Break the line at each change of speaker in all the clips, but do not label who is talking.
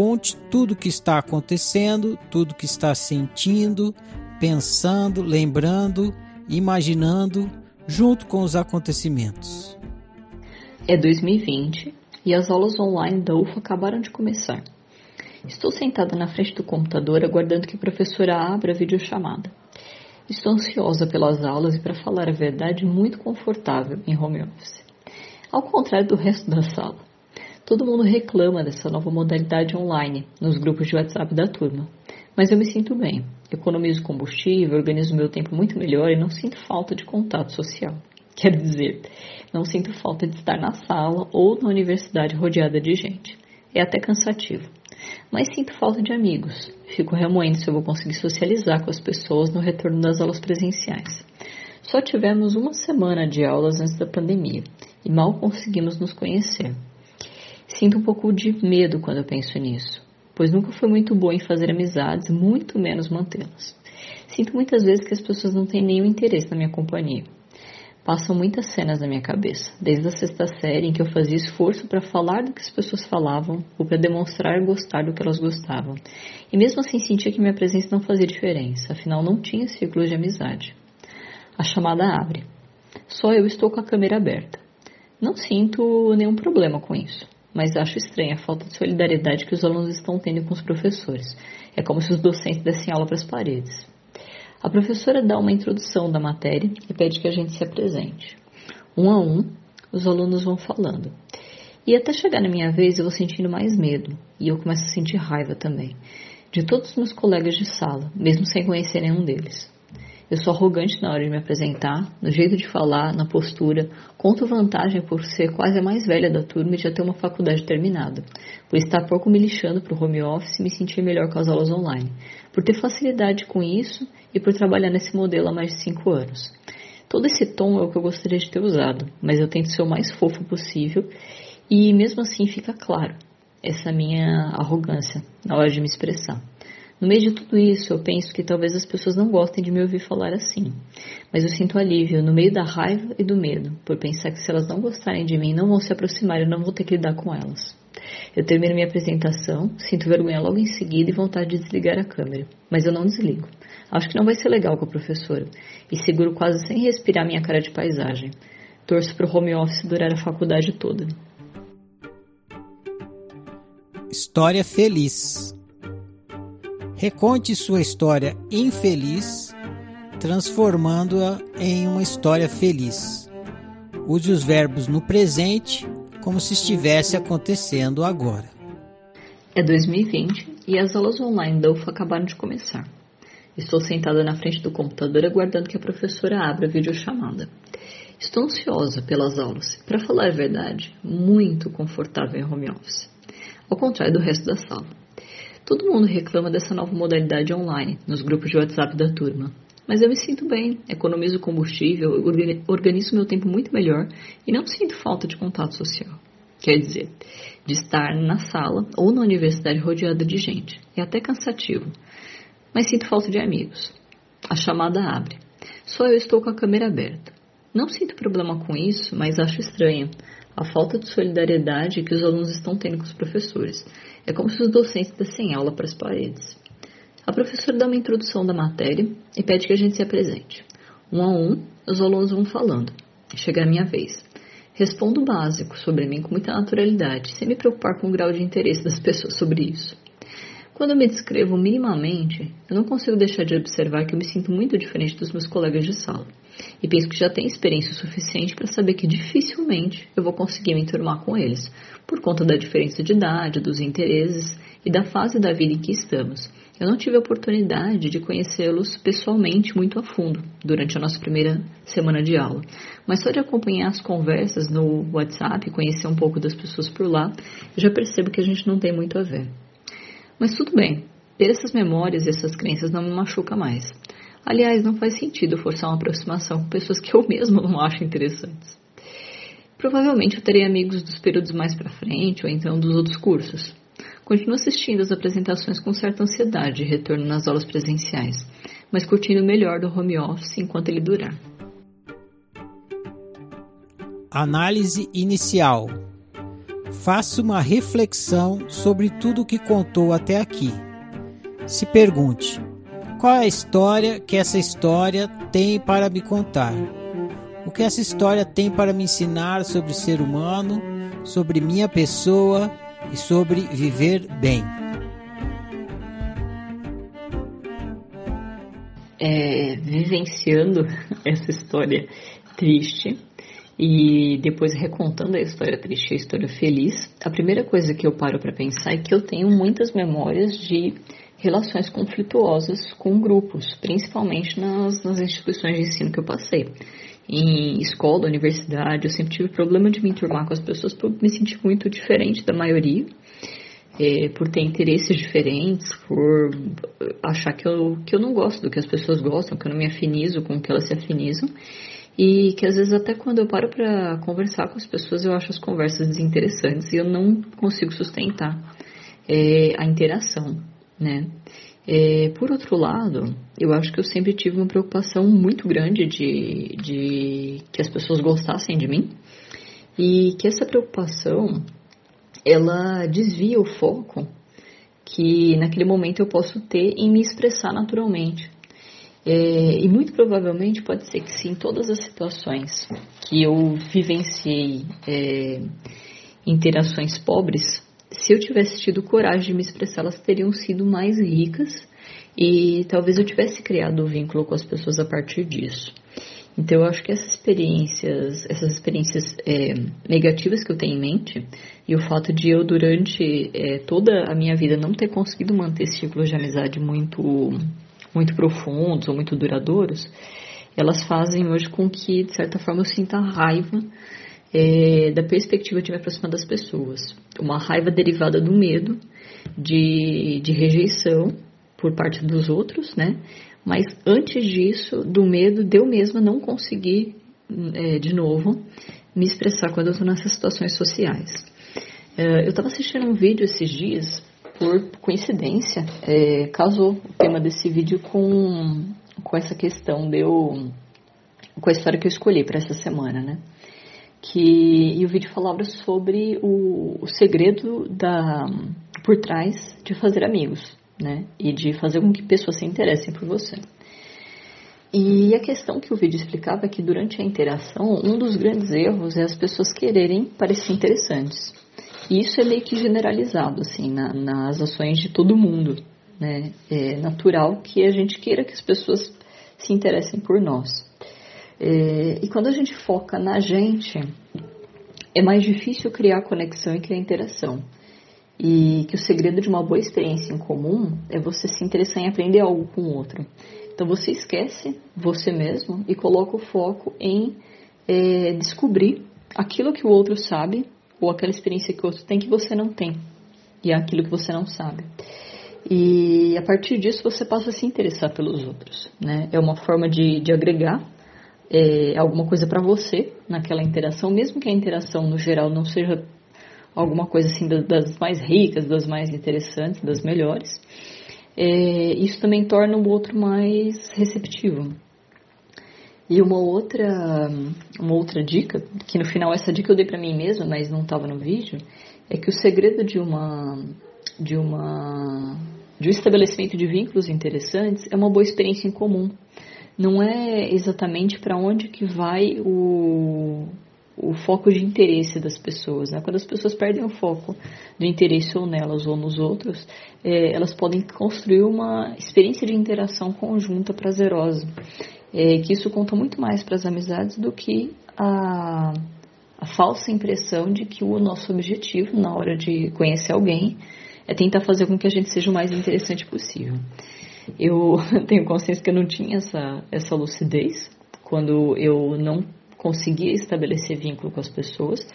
Conte tudo o que está acontecendo, tudo o que está sentindo, pensando, lembrando, imaginando, junto com os acontecimentos.
É 2020 e as aulas online da UFA acabaram de começar. Estou sentada na frente do computador aguardando que a professora abra a videochamada. Estou ansiosa pelas aulas e, para falar a verdade, muito confortável em home office. Ao contrário do resto da sala. Todo mundo reclama dessa nova modalidade online nos grupos de WhatsApp da turma. Mas eu me sinto bem. Economizo combustível, organizo meu tempo muito melhor e não sinto falta de contato social. Quer dizer, não sinto falta de estar na sala ou na universidade rodeada de gente. É até cansativo. Mas sinto falta de amigos. Fico remoendo se eu vou conseguir socializar com as pessoas no retorno das aulas presenciais. Só tivemos uma semana de aulas antes da pandemia e mal conseguimos nos conhecer. Sinto um pouco de medo quando eu penso nisso, pois nunca fui muito boa em fazer amizades, muito menos mantê-las. Sinto muitas vezes que as pessoas não têm nenhum interesse na minha companhia. Passam muitas cenas na minha cabeça, desde a sexta série em que eu fazia esforço para falar do que as pessoas falavam ou para demonstrar gostar do que elas gostavam. E mesmo assim sentia que minha presença não fazia diferença, afinal não tinha círculo de amizade. A chamada abre. Só eu estou com a câmera aberta. Não sinto nenhum problema com isso, mas acho estranha a falta de solidariedade que os alunos estão tendo com os professores. É como se os docentes dessem aula para as paredes. A professora dá uma introdução da matéria e pede que a gente se apresente. Um a um, os alunos vão falando. E até chegar na minha vez, eu vou sentindo mais medo. E eu começo a sentir raiva também. De todos os meus colegas de sala, mesmo sem conhecer nenhum deles. Eu sou arrogante na hora de me apresentar, no jeito de falar, na postura. Conto vantagem por ser quase a mais velha da turma e já ter uma faculdade terminada. Por estar pouco me lixando para o home office e me sentir melhor com as aulas online. Por ter facilidade com isso e por trabalhar nesse modelo há mais de cinco anos. Todo esse tom é o que eu gostaria de ter usado, mas eu tento ser o mais fofo possível e mesmo assim fica claro essa minha arrogância na hora de me expressar. No meio de tudo isso, eu penso que talvez as pessoas não gostem de me ouvir falar assim. Mas eu sinto alívio no meio da raiva e do medo, por pensar que se elas não gostarem de mim, não vão se aproximar e eu não vou ter que lidar com elas. Eu termino minha apresentação, sinto vergonha logo em seguida e vontade de desligar a câmera. Mas eu não desligo. Acho que não vai ser legal com a professora. E seguro quase sem respirar minha cara de paisagem. Torço para o home office durar a faculdade toda.
História feliz. Reconte sua história infeliz, transformando-a em uma história feliz. Use os verbos no presente como se estivesse acontecendo agora.
É 2020 e as aulas online da UFA acabaram de começar. Estou sentada na frente do computador aguardando que a professora abra a videochamada. Estou ansiosa pelas aulas, para falar a verdade, muito confortável em home office, ao contrário do resto da sala. Todo mundo reclama dessa nova modalidade online, nos grupos de WhatsApp da turma. Mas eu me sinto bem, economizo combustível, organizo meu tempo muito melhor e não sinto falta de contato social. Quer dizer, de estar na sala ou na universidade rodeada de gente. É até cansativo. Mas sinto falta de amigos. A chamada abre. Só eu estou com a câmera aberta. Não sinto problema com isso, mas acho estranha a falta de solidariedade que os alunos estão tendo com os professores. É como se os docentes dessem aula para as paredes. A professora dá uma introdução da matéria e pede que a gente se apresente. Um a um, os alunos vão falando. Chega a minha vez. Respondo o básico sobre mim com muita naturalidade, sem me preocupar com o grau de interesse das pessoas sobre isso. Quando eu me descrevo minimamente, eu não consigo deixar de observar que eu me sinto muito diferente dos meus colegas de sala. E penso que já tenho experiência suficiente para saber que dificilmente eu vou conseguir me enturmar com eles, por conta da diferença de idade, dos interesses e da fase da vida em que estamos. Eu não tive a oportunidade de conhecê-los pessoalmente muito a fundo durante a nossa primeira semana de aula, mas só de acompanhar as conversas no WhatsApp, conhecer um pouco das pessoas por lá, já percebo que a gente não tem muito a ver. Mas tudo bem, ter essas memórias e essas crenças não me machuca mais. Aliás, não faz sentido forçar uma aproximação com pessoas que eu mesmo não acho interessantes. Provavelmente eu terei amigos dos períodos mais para frente ou então dos outros cursos. Continuo assistindo as apresentações com certa ansiedade de retorno nas aulas presenciais, mas curtindo o melhor do home office enquanto ele durar.
Análise inicial Faça uma reflexão sobre tudo o que contou até aqui. Se pergunte: qual é a história que essa história tem para me contar? O que essa história tem para me ensinar sobre ser humano, sobre minha pessoa e sobre viver bem?
É, vivenciando essa história triste, e depois recontando a história triste e a história feliz, a primeira coisa que eu paro para pensar é que eu tenho muitas memórias de relações conflituosas com grupos, principalmente nas, nas instituições de ensino que eu passei. Em escola, universidade, eu sempre tive problema de me enturmar com as pessoas por me sentir muito diferente da maioria, é, por ter interesses diferentes, por achar que eu, que eu não gosto do que as pessoas gostam, que eu não me afinizo com o que elas se afinizam. E que às vezes até quando eu paro para conversar com as pessoas eu acho as conversas desinteressantes e eu não consigo sustentar é, a interação, né? É, por outro lado, eu acho que eu sempre tive uma preocupação muito grande de, de que as pessoas gostassem de mim e que essa preocupação ela desvia o foco que naquele momento eu posso ter em me expressar naturalmente. É, e muito provavelmente pode ser que sim, todas as situações que eu vivenciei é, interações pobres, se eu tivesse tido coragem de me expressar, elas teriam sido mais ricas e talvez eu tivesse criado o um vínculo com as pessoas a partir disso. Então eu acho que essas experiências, essas experiências é, negativas que eu tenho em mente e o fato de eu durante é, toda a minha vida não ter conseguido manter círculos de amizade muito muito profundos ou muito duradouros, elas fazem hoje com que, de certa forma, eu sinta raiva é, da perspectiva de me aproximar das pessoas. Uma raiva derivada do medo de, de rejeição por parte dos outros, né? Mas antes disso, do medo de eu mesma não conseguir, é, de novo, me expressar quando eu estou nessas situações sociais. É, eu estava assistindo um vídeo esses dias por coincidência, é, casou o tema desse vídeo com, com essa questão deu com a história que eu escolhi para essa semana, né? Que, e o vídeo falava sobre o, o segredo da, por trás de fazer amigos, né? E de fazer com que pessoas se interessem por você. E a questão que o vídeo explicava é que durante a interação, um dos grandes erros é as pessoas quererem parecer interessantes. E isso é meio que generalizado, assim, na, nas ações de todo mundo. Né? É natural que a gente queira que as pessoas se interessem por nós. É, e quando a gente foca na gente, é mais difícil criar conexão e criar interação. E que o segredo de uma boa experiência em comum é você se interessar em aprender algo com o outro. Então você esquece você mesmo e coloca o foco em é, descobrir aquilo que o outro sabe ou aquela experiência que o outro tem que você não tem, e é aquilo que você não sabe. E a partir disso você passa a se interessar pelos outros, né? É uma forma de, de agregar é, alguma coisa para você naquela interação, mesmo que a interação no geral não seja alguma coisa assim das mais ricas, das mais interessantes, das melhores. É, isso também torna o outro mais receptivo. E uma outra, uma outra dica, que no final essa dica eu dei para mim mesma, mas não estava no vídeo, é que o segredo de uma de uma de um estabelecimento de vínculos interessantes é uma boa experiência em comum. Não é exatamente para onde que vai o, o foco de interesse das pessoas. Né? Quando as pessoas perdem o foco do interesse ou nelas ou nos outros, é, elas podem construir uma experiência de interação conjunta prazerosa. É, que isso conta muito mais para as amizades do que a, a falsa impressão de que o nosso objetivo na hora de conhecer alguém é tentar fazer com que a gente seja o mais interessante possível. Eu tenho consciência que eu não tinha essa, essa lucidez quando eu não conseguia estabelecer vínculo com as pessoas.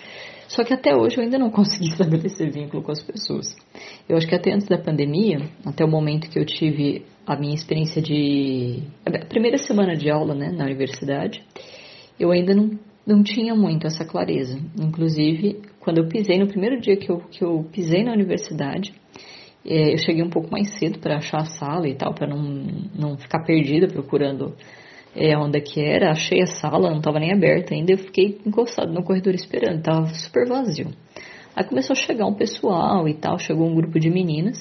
Só que até hoje eu ainda não consegui estabelecer vínculo com as pessoas. Eu acho que até antes da pandemia, até o momento que eu tive a minha experiência de. a primeira semana de aula né, na universidade, eu ainda não, não tinha muito essa clareza. Inclusive, quando eu pisei, no primeiro dia que eu, que eu pisei na universidade, é, eu cheguei um pouco mais cedo para achar a sala e tal, para não, não ficar perdida procurando é, onde é que era. Achei a sala, não estava nem aberta ainda. Eu fiquei encostado no corredor esperando, estava super vazio. Aí começou a chegar um pessoal e tal, chegou um grupo de meninas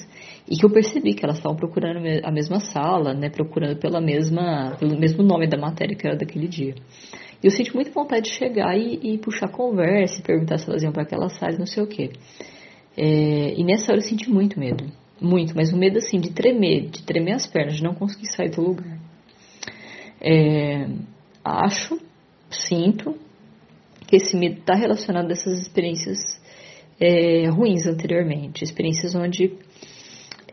e que eu percebi que elas estavam procurando a mesma sala, né, procurando pela mesma, pelo mesmo nome da matéria que era daquele dia. E eu senti muita vontade de chegar e, e puxar conversa, e perguntar se elas iam para aquela sala, não sei o quê. É, e nessa hora eu senti muito medo. Muito, mas um medo assim de tremer, de tremer as pernas, de não conseguir sair do lugar. É, acho, sinto, que esse medo está relacionado a essas experiências é, ruins anteriormente. Experiências onde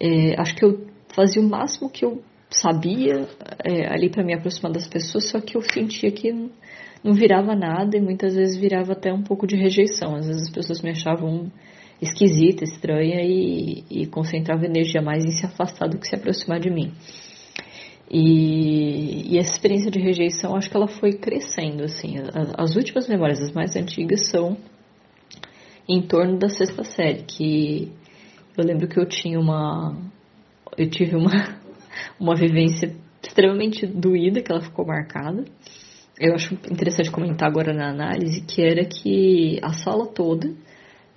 é, acho que eu fazia o máximo que eu sabia é, ali para me aproximar das pessoas, só que eu sentia que não virava nada e muitas vezes virava até um pouco de rejeição. Às vezes as pessoas me achavam esquisita, estranha e, e concentrava energia mais em se afastar do que se aproximar de mim. E, e, essa experiência de rejeição, acho que ela foi crescendo, assim. As, as, últimas memórias, as mais antigas, são em torno da sexta série, que eu lembro que eu tinha uma... Eu tive uma, uma vivência extremamente doída, que ela ficou marcada. Eu acho interessante comentar agora na análise, que era que a sala toda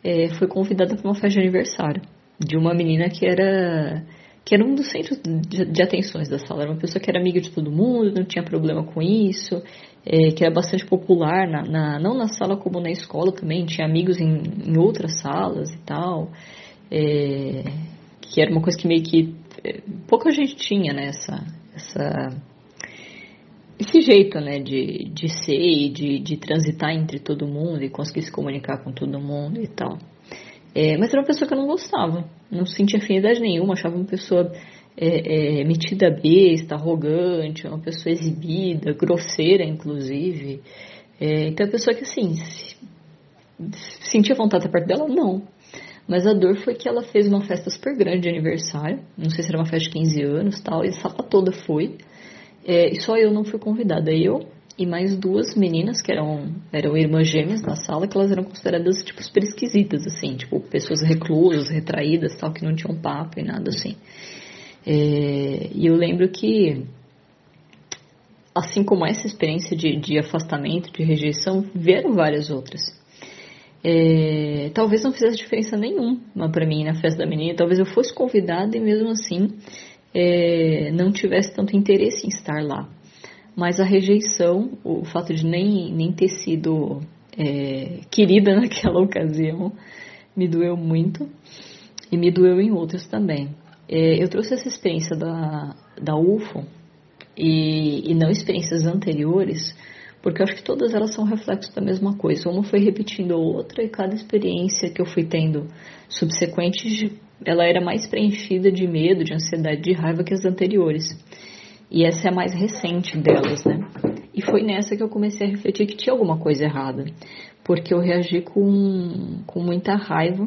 é, foi convidada para uma festa de aniversário de uma menina que era que era um dos centros de, de, atenções da sala. Era uma pessoa que era amiga de todo mundo, não tinha problema com isso, é, que era bastante popular, na, na, não na sala como na escola também, tinha amigos em, em outras salas e tal. É, que era uma coisa que meio que é, pouca gente tinha, né? Essa, essa esse jeito, né, de, de ser e de, de transitar entre todo mundo e conseguir se comunicar com todo mundo e tal. É, mas era uma pessoa que eu não gostava, não sentia afinidade nenhuma, achava uma pessoa é, é, metida besta, arrogante, uma pessoa exibida, grosseira, inclusive. É, então, a pessoa que, assim, se, sentia vontade de estar perto dela, não. Mas a dor foi que ela fez uma festa super grande de aniversário, não sei se era uma festa de 15 anos tal, e a sala toda foi. É, e só eu não fui convidada. Eu e mais duas meninas que eram, eram irmãs gêmeas na sala, que elas eram consideradas, tipo, super esquisitas, assim, tipo, pessoas reclusas, retraídas, tal, que não tinham papo e nada assim. É, e eu lembro que, assim como essa experiência de, de afastamento, de rejeição, vieram várias outras. É, talvez não fizesse diferença nenhuma para mim na festa da menina, talvez eu fosse convidada e mesmo assim é, não tivesse tanto interesse em estar lá. Mas a rejeição, o fato de nem, nem ter sido é, querida naquela ocasião, me doeu muito e me doeu em outras também. É, eu trouxe essa experiência da, da UFO e, e não experiências anteriores, porque eu acho que todas elas são reflexos da mesma coisa. Uma foi repetindo a outra e cada experiência que eu fui tendo subsequente ela era mais preenchida de medo, de ansiedade, de raiva que as anteriores. E essa é a mais recente delas, né? E foi nessa que eu comecei a refletir que tinha alguma coisa errada, porque eu reagi com, com muita raiva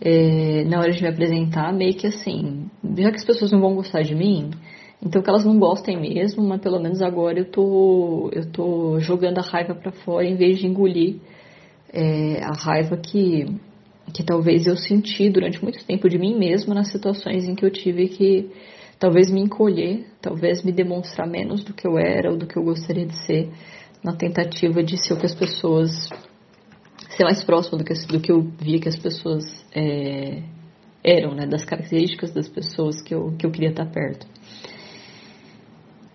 é, na hora de me apresentar, meio que assim, já que as pessoas não vão gostar de mim, então que elas não gostem mesmo, mas pelo menos agora eu tô, eu tô jogando a raiva para fora em vez de engolir é, a raiva que que talvez eu senti durante muito tempo de mim mesma nas situações em que eu tive que talvez me encolher, talvez me demonstrar menos do que eu era ou do que eu gostaria de ser, na tentativa de ser o que as pessoas ser mais próximo do que, do que eu via que as pessoas é, eram, né, das características das pessoas que eu, que eu queria estar perto.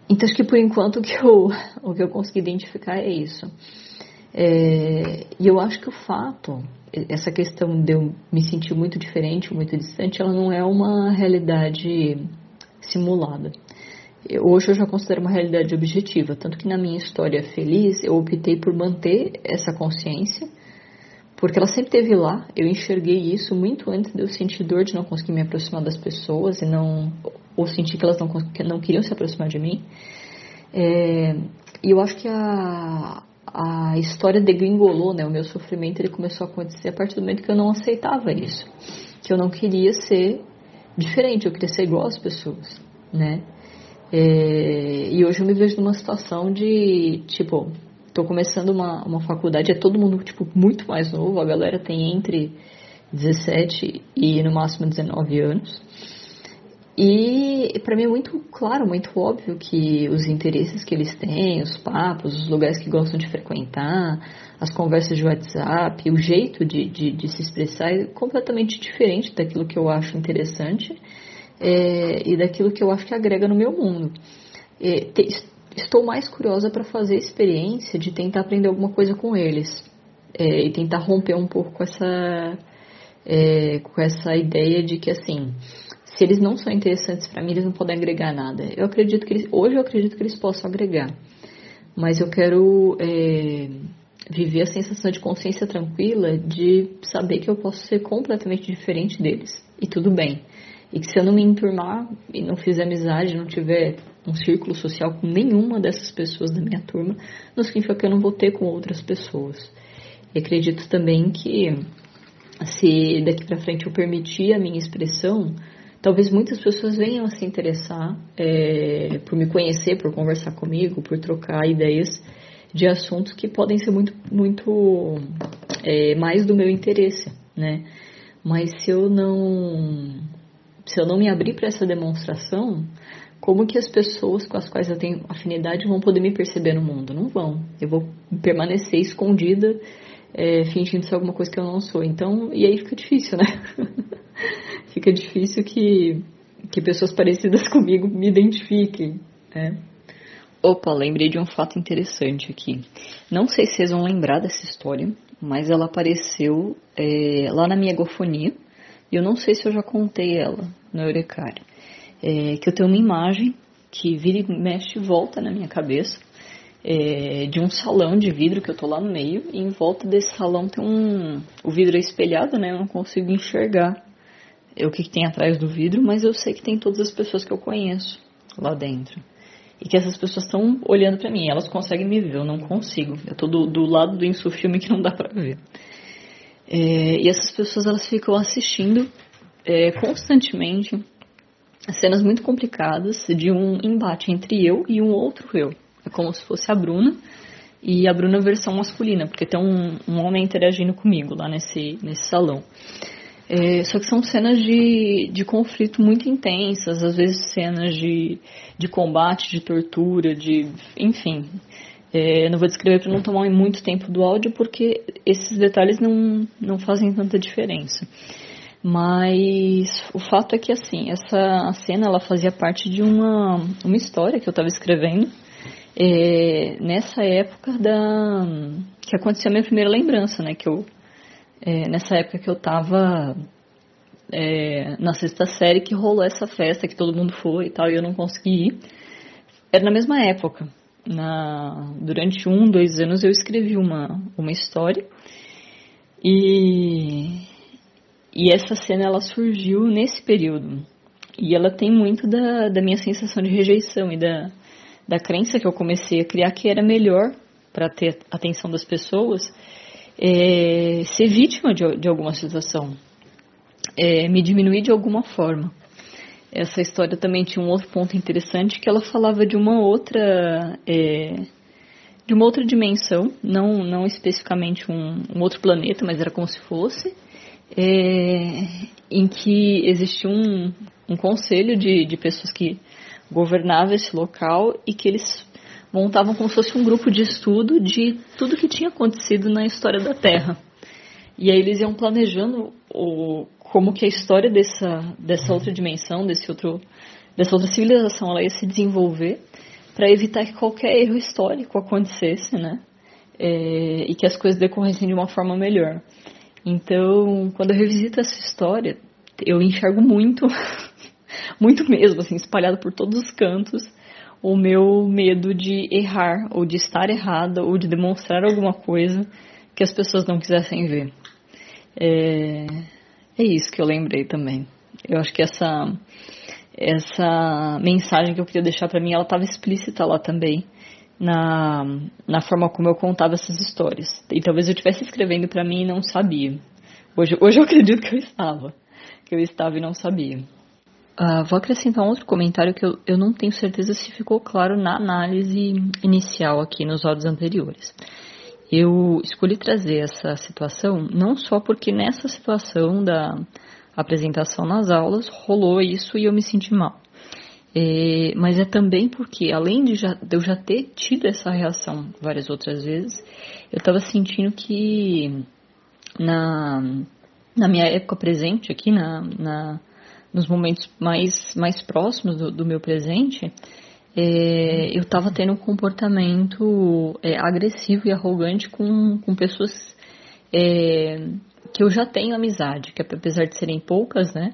Então acho que por enquanto o que eu, o que eu consegui identificar é isso. É, e eu acho que o fato, essa questão de eu me sentir muito diferente, muito distante, ela não é uma realidade simulada. Hoje eu já considero uma realidade objetiva, tanto que na minha história feliz eu optei por manter essa consciência, porque ela sempre esteve lá. Eu enxerguei isso muito antes de eu sentir dor de não conseguir me aproximar das pessoas e não ou sentir que elas não, não queriam se aproximar de mim. É, e eu acho que a, a história degringolou, né? O meu sofrimento ele começou a acontecer a partir do momento que eu não aceitava isso, que eu não queria ser diferente, eu queria ser igual às pessoas, né? É, e hoje eu me vejo numa situação de, tipo, tô começando uma, uma faculdade, é todo mundo, tipo, muito mais novo, a galera tem entre 17 e no máximo 19 anos. E para mim é muito claro, muito óbvio que os interesses que eles têm, os papos, os lugares que gostam de frequentar, as conversas de WhatsApp, o jeito de, de, de se expressar é completamente diferente daquilo que eu acho interessante é, e daquilo que eu acho que agrega no meu mundo. É, te, estou mais curiosa para fazer a experiência de tentar aprender alguma coisa com eles é, e tentar romper um pouco com essa, é, com essa ideia de que assim se eles não são interessantes para mim, eles não podem agregar nada. Eu acredito que eles, hoje eu acredito que eles possam agregar, mas eu quero é, viver a sensação de consciência tranquila de saber que eu posso ser completamente diferente deles e tudo bem. E que se eu não me enturmar e não fizer amizade, não tiver um círculo social com nenhuma dessas pessoas da minha turma, não significa que eu não vou ter com outras pessoas. E acredito também que se daqui para frente eu permitir a minha expressão, talvez muitas pessoas venham a se interessar é, por me conhecer, por conversar comigo, por trocar ideias de assuntos que podem ser muito, muito é, mais do meu interesse, né? Mas se eu não se eu não me abrir para essa demonstração, como que as pessoas com as quais eu tenho afinidade vão poder me perceber no mundo? Não vão. Eu vou permanecer escondida, é, fingindo ser alguma coisa que eu não sou. Então, e aí fica difícil, né? fica difícil que, que pessoas parecidas comigo me identifiquem, né? Opa, lembrei de um fato interessante aqui. Não sei se vocês vão lembrar dessa história, mas ela apareceu é, lá na minha egofonia. E eu não sei se eu já contei ela no Eurecário. É, que eu tenho uma imagem que vira e mexe e volta na minha cabeça é, de um salão de vidro que eu tô lá no meio e em volta desse salão tem um o vidro é espelhado né? Eu não consigo enxergar o que, que tem atrás do vidro mas eu sei que tem todas as pessoas que eu conheço lá dentro. E que essas pessoas estão olhando para mim elas conseguem me ver eu não consigo. Eu tô do, do lado do insufilme que não dá para ver. É, e essas pessoas elas ficam assistindo é, constantemente cenas muito complicadas de um embate entre eu e um outro eu. Como se fosse a Bruna e a Bruna versão masculina, porque tem um, um homem interagindo comigo lá nesse, nesse salão. É, só que são cenas de, de conflito muito intensas, às vezes cenas de, de combate, de tortura, de. enfim. É, não vou descrever para não tomar muito tempo do áudio, porque esses detalhes não, não fazem tanta diferença. Mas o fato é que assim, essa cena ela fazia parte de uma, uma história que eu estava escrevendo é, nessa época da que aconteceu a minha primeira lembrança, né? Que eu é, nessa época que eu estava é, na sexta série que rolou essa festa que todo mundo foi e tal e eu não consegui ir. Era na mesma época. Na, durante um, dois anos eu escrevi uma, uma história e e essa cena ela surgiu nesse período. E ela tem muito da, da minha sensação de rejeição e da, da crença que eu comecei a criar que era melhor para ter atenção das pessoas é, ser vítima de, de alguma situação, é, me diminuir de alguma forma. Essa história também tinha um outro ponto interessante que ela falava de uma outra é, de uma outra dimensão, não não especificamente um, um outro planeta, mas era como se fosse é, em que existia um, um conselho de, de pessoas que governavam esse local e que eles montavam como se fosse um grupo de estudo de tudo que tinha acontecido na história da Terra. E aí eles iam planejando o, como que a história dessa, dessa outra dimensão, desse outro, dessa outra civilização, ela ia se desenvolver para evitar que qualquer erro histórico acontecesse, né? É, e que as coisas decorressem de uma forma melhor. Então, quando eu revisito essa história, eu enxergo muito, muito mesmo, assim, espalhado por todos os cantos, o meu medo de errar, ou de estar errada, ou de demonstrar alguma coisa que as pessoas não quisessem ver. É, é isso que eu lembrei também. Eu acho que essa essa mensagem que eu queria deixar para mim, ela estava explícita lá também na, na forma como eu contava essas histórias. E talvez eu estivesse escrevendo para mim e não sabia. Hoje, hoje eu acredito que eu estava, que eu estava e não sabia. Uh, vou acrescentar um outro comentário que eu, eu não tenho certeza se ficou claro na análise inicial aqui nos áudios anteriores. Eu escolhi trazer essa situação não só porque nessa situação da apresentação nas aulas rolou isso e eu me senti mal. É, mas é também porque, além de, já, de eu já ter tido essa reação várias outras vezes, eu estava sentindo que na, na minha época presente, aqui na, na nos momentos mais, mais próximos do, do meu presente, é, eu estava tendo um comportamento é, agressivo e arrogante com, com pessoas é, que eu já tenho amizade, que apesar de serem poucas, né,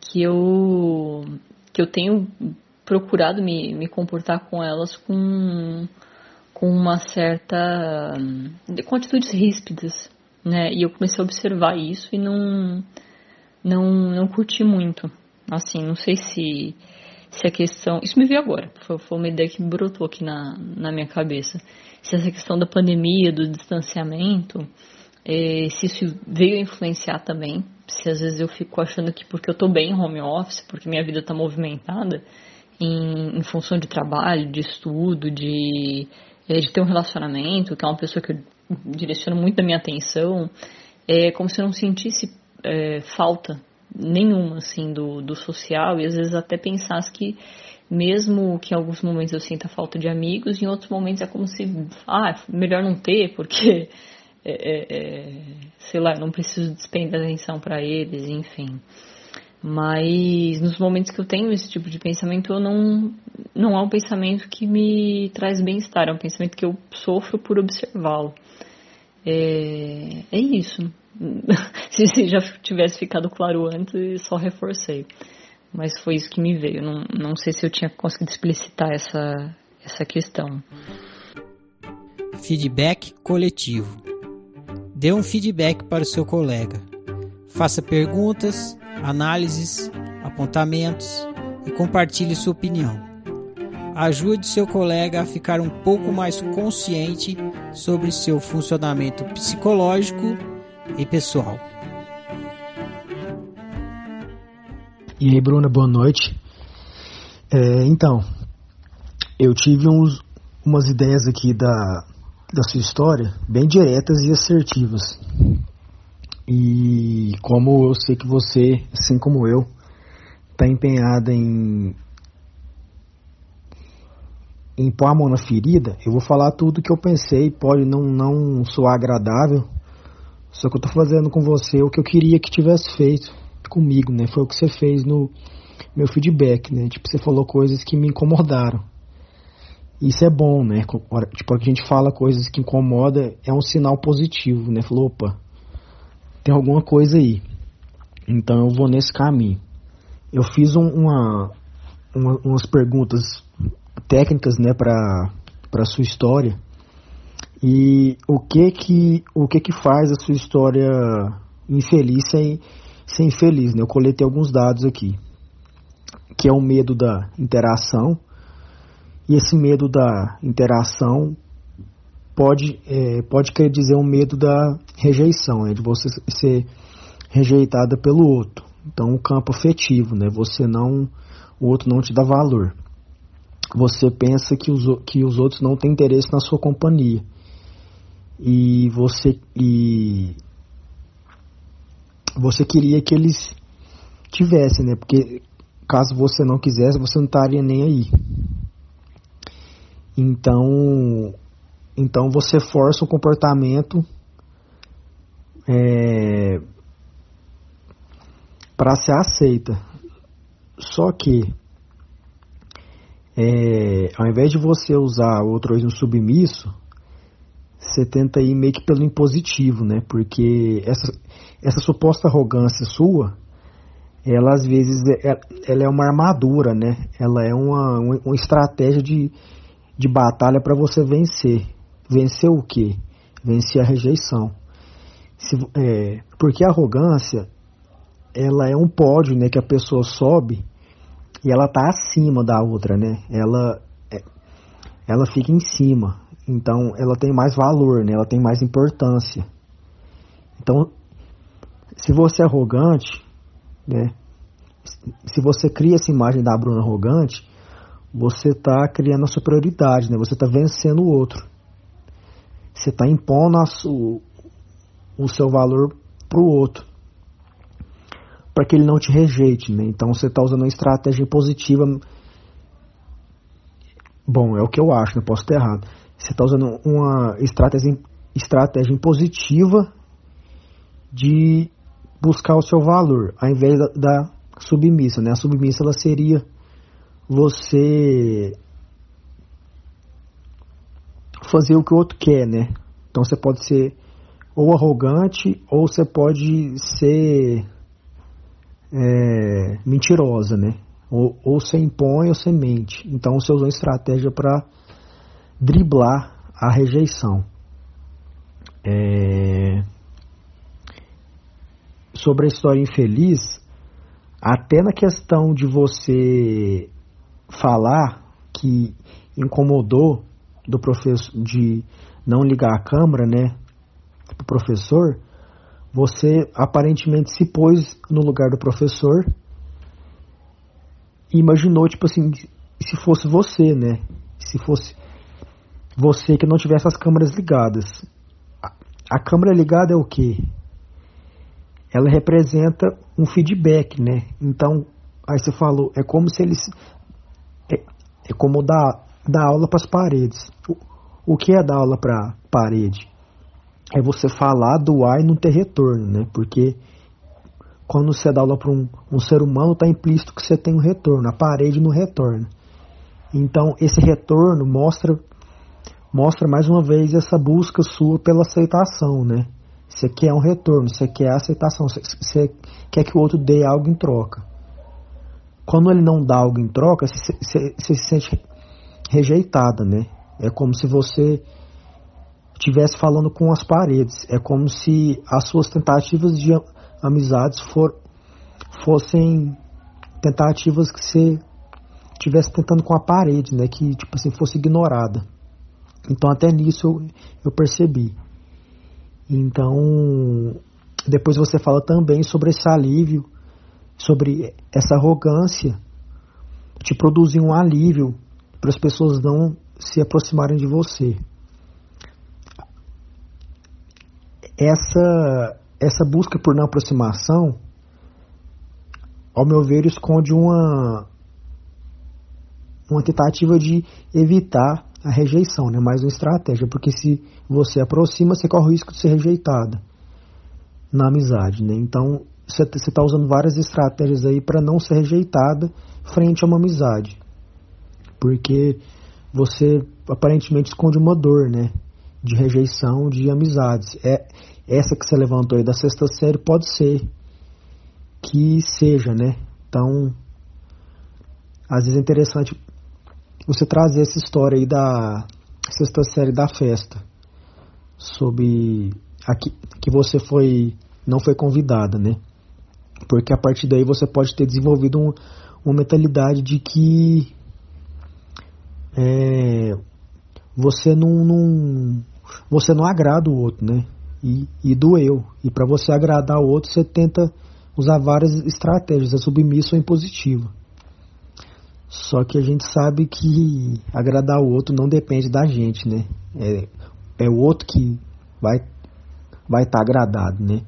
que eu que eu tenho procurado me, me comportar com elas com com uma certa com atitudes ríspidas, né? E eu comecei a observar isso e não não não curti muito. Assim, não sei se se a questão. Isso me veio agora, foi, foi uma ideia que brotou aqui na, na minha cabeça. Se essa questão da pandemia, do distanciamento, é, se isso veio a influenciar também. Se às vezes eu fico achando que porque eu estou bem em home office, porque minha vida está movimentada, em, em, função de trabalho, de estudo, de, é, de ter um relacionamento, que é uma pessoa que eu direciono muito da minha atenção, é como se eu não sentisse é, falta nenhuma assim do, do social e às vezes até pensasse que mesmo que em alguns momentos eu sinta falta de amigos, em outros momentos é como se ah, melhor não ter, porque é, é, é, sei lá, não preciso despender atenção para eles, enfim. Mas nos momentos que eu tenho esse tipo de pensamento, eu não não é um pensamento que me traz bem-estar, é um pensamento que eu sofro por observá-lo. É, é isso. se, já tivesse ficado claro antes, só reforcei. Mas foi isso que me veio. Não, não sei se eu tinha conseguido explicitar essa, essa questão.
Feedback coletivo. Dê um feedback para o seu colega. Faça perguntas, análises, apontamentos e compartilhe sua opinião. Ajude seu colega a ficar um pouco mais consciente sobre seu funcionamento psicológico e pessoal.
E aí, Bruna, boa noite. É, então, eu tive uns, umas ideias aqui da, da sua história bem diretas e assertivas. E como eu sei que você, assim como eu, está empenhada em em pôr a mão na ferida, eu vou falar tudo que eu pensei, pode não, não soar agradável, só que eu tô fazendo com você o que eu queria que tivesse feito comigo, né? Foi o que você fez no meu feedback, né? Tipo, você falou coisas que me incomodaram. Isso é bom, né? Tipo, a gente fala coisas que incomoda, é um sinal positivo, né? Falou, opa, tem alguma coisa aí. Então eu vou nesse caminho. Eu fiz um, uma, uma, umas perguntas técnicas, né, para para sua história e o que que o que que faz a sua história infeliz sem ser infeliz, né? Eu coletei alguns dados aqui, que é o medo da interação e esse medo da interação pode é, pode querer dizer um medo da rejeição, né? De você ser rejeitada pelo outro. Então, o campo afetivo, né? Você não o outro não te dá valor. Você pensa que os, que os outros não têm interesse na sua companhia e você e você queria que eles tivessem, né? Porque caso você não quisesse, você não estaria nem aí. Então, então você força o comportamento é, para ser aceita. Só que é, ao invés de você usar o altruísmo submisso, você tenta ir meio que pelo impositivo, né? Porque essa, essa suposta arrogância sua, ela às vezes é, ela é uma armadura, né? Ela é uma, uma estratégia de, de batalha para você vencer. Vencer o quê? Vencer a rejeição. Se, é, porque a arrogância, ela é um pódio, né? Que a pessoa sobe e ela tá acima da outra, né? Ela, é, ela fica em cima. Então ela tem mais valor, né? Ela tem mais importância. Então, se você é arrogante, né? Se você cria essa imagem da Bruna arrogante, você está criando a superioridade, né? Você está vencendo o outro. Você está impondo o, o seu valor para o outro, para que ele não te rejeite, né? Então você está usando uma estratégia positiva. Bom, é o que eu acho, não posso ter errado você está usando uma estratégia, estratégia impositiva de buscar o seu valor, ao invés da, da submissa. Né? A submissa ela seria você fazer o que o outro quer, né? Então você pode ser ou arrogante ou você pode ser é, mentirosa, né? Ou, ou você impõe ou você mente. Então você usa uma estratégia para driblar a rejeição. É... Sobre a história infeliz, até na questão de você falar que incomodou do professor de não ligar a câmera, né, para o professor, você aparentemente se pôs no lugar do professor e imaginou, tipo assim, se fosse você, né, se fosse você que não tivesse as câmeras ligadas. A, câmera ligada é o que? Ela representa um feedback, né? Então, aí você falou, é como se eles. É, é como dar, dar aula para as paredes. O, o que é dar aula para parede? É você falar, doar e não ter retorno, né? Porque quando você dá aula para um, um ser humano, está implícito que você tem um retorno. A parede não retorna. Então, esse retorno mostra mostra mais uma vez essa busca sua pela aceitação, né? Você quer um retorno, você quer a aceitação, você quer que o outro dê algo em troca. Quando ele não dá algo em troca, você se sente rejeitada, né? É como se você estivesse falando com as paredes. É como se as suas tentativas de amizades for, fossem tentativas que você estivesse tentando com a parede, né? Que tipo assim fosse ignorada. Então até nisso eu, eu percebi. Então depois você fala também sobre esse alívio, sobre essa arrogância, te produzir um alívio para as pessoas não se aproximarem de você. Essa essa busca por não aproximação, ao meu ver, esconde uma uma tentativa de evitar a rejeição, né? mais uma estratégia, porque se você aproxima, você corre o risco de ser rejeitada na amizade. Né? Então, você está usando várias estratégias aí para não ser rejeitada frente a uma amizade. Porque você aparentemente esconde uma dor, né? De rejeição de amizades. É, essa que você levantou aí da sexta série pode ser que seja, né? Então, às vezes é interessante você trazer essa história aí da sexta série da festa, sobre aqui que você foi não foi convidada, né? Porque a partir daí você pode ter desenvolvido um, uma mentalidade de que é, você não, não, você não agrada o outro, né? E, e doeu. E para você agradar o outro, você tenta usar várias estratégias, é submisso ou impositivo. Só que a gente sabe que agradar o outro não depende da gente, né? É, é o outro que vai vai estar tá agradado, né?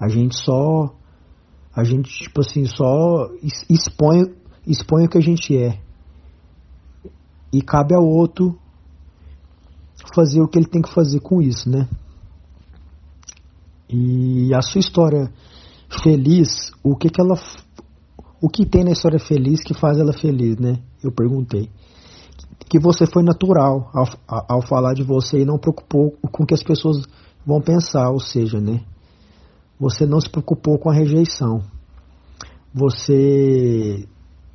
A gente só A gente, tipo assim, só expõe, expõe o que a gente é. E cabe ao outro fazer o que ele tem que fazer com isso, né? E a sua história feliz, o que que ela o que tem na história feliz que faz ela feliz, né? Eu perguntei. Que você foi natural ao, ao falar de você e não preocupou com o que as pessoas vão pensar, ou seja, né? Você não se preocupou com a rejeição. Você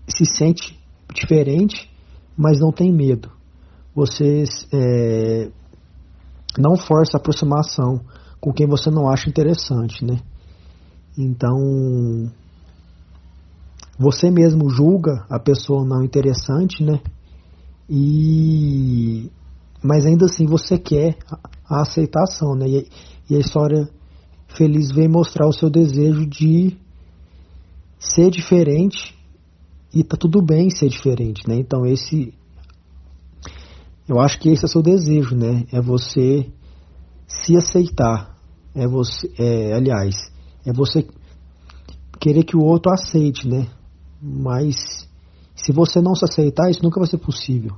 se sente diferente, mas não tem medo. Você é, não força a aproximação com quem você não acha interessante, né? Então, você mesmo julga a pessoa não interessante, né? E mas ainda assim você quer a aceitação, né? E, e a história feliz vem mostrar o seu desejo de ser diferente e tá tudo bem ser diferente, né? Então esse eu acho que esse é o seu desejo, né? É você se aceitar. É você, é, aliás, é você querer que o outro aceite, né? Mas se você não se aceitar, isso nunca vai ser possível.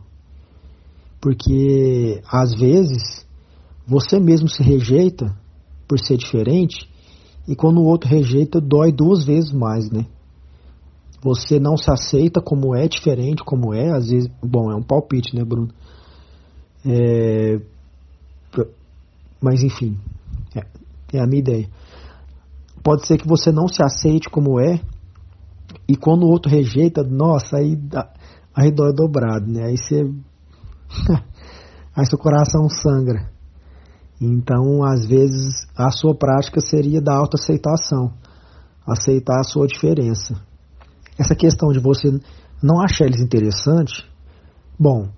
Porque às vezes você mesmo se rejeita por ser diferente e quando o outro rejeita dói duas vezes mais, né? Você não se aceita como é, diferente como é, às vezes, bom, é um palpite, né, Bruno? É, mas enfim, é, é a minha ideia. Pode ser que você não se aceite como é, e quando o outro rejeita, nossa, aí, aí dói dobrado, né? Aí você. aí seu coração sangra. Então, às vezes, a sua prática seria da autoaceitação, aceitar a sua diferença. Essa questão de você não achar eles interessantes, bom,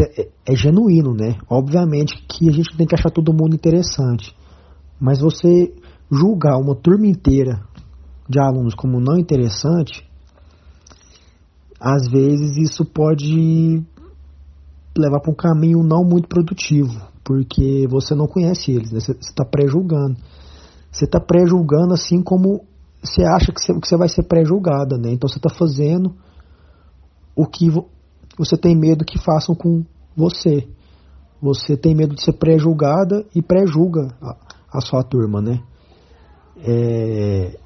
é, é, genuíno, né? Obviamente que a gente tem que achar todo mundo interessante. Mas você julgar uma turma inteira de alunos como não interessante, às vezes isso pode levar para um caminho não muito produtivo, porque você não conhece eles, né? você está pré-julgando. Você está pré-julgando assim como você acha que você, que vai ser pré-julgada, né? Então você está fazendo o que você tem medo que façam com você. Você tem medo de ser pré-julgada e pré-julga a, a, sua turma, né? É...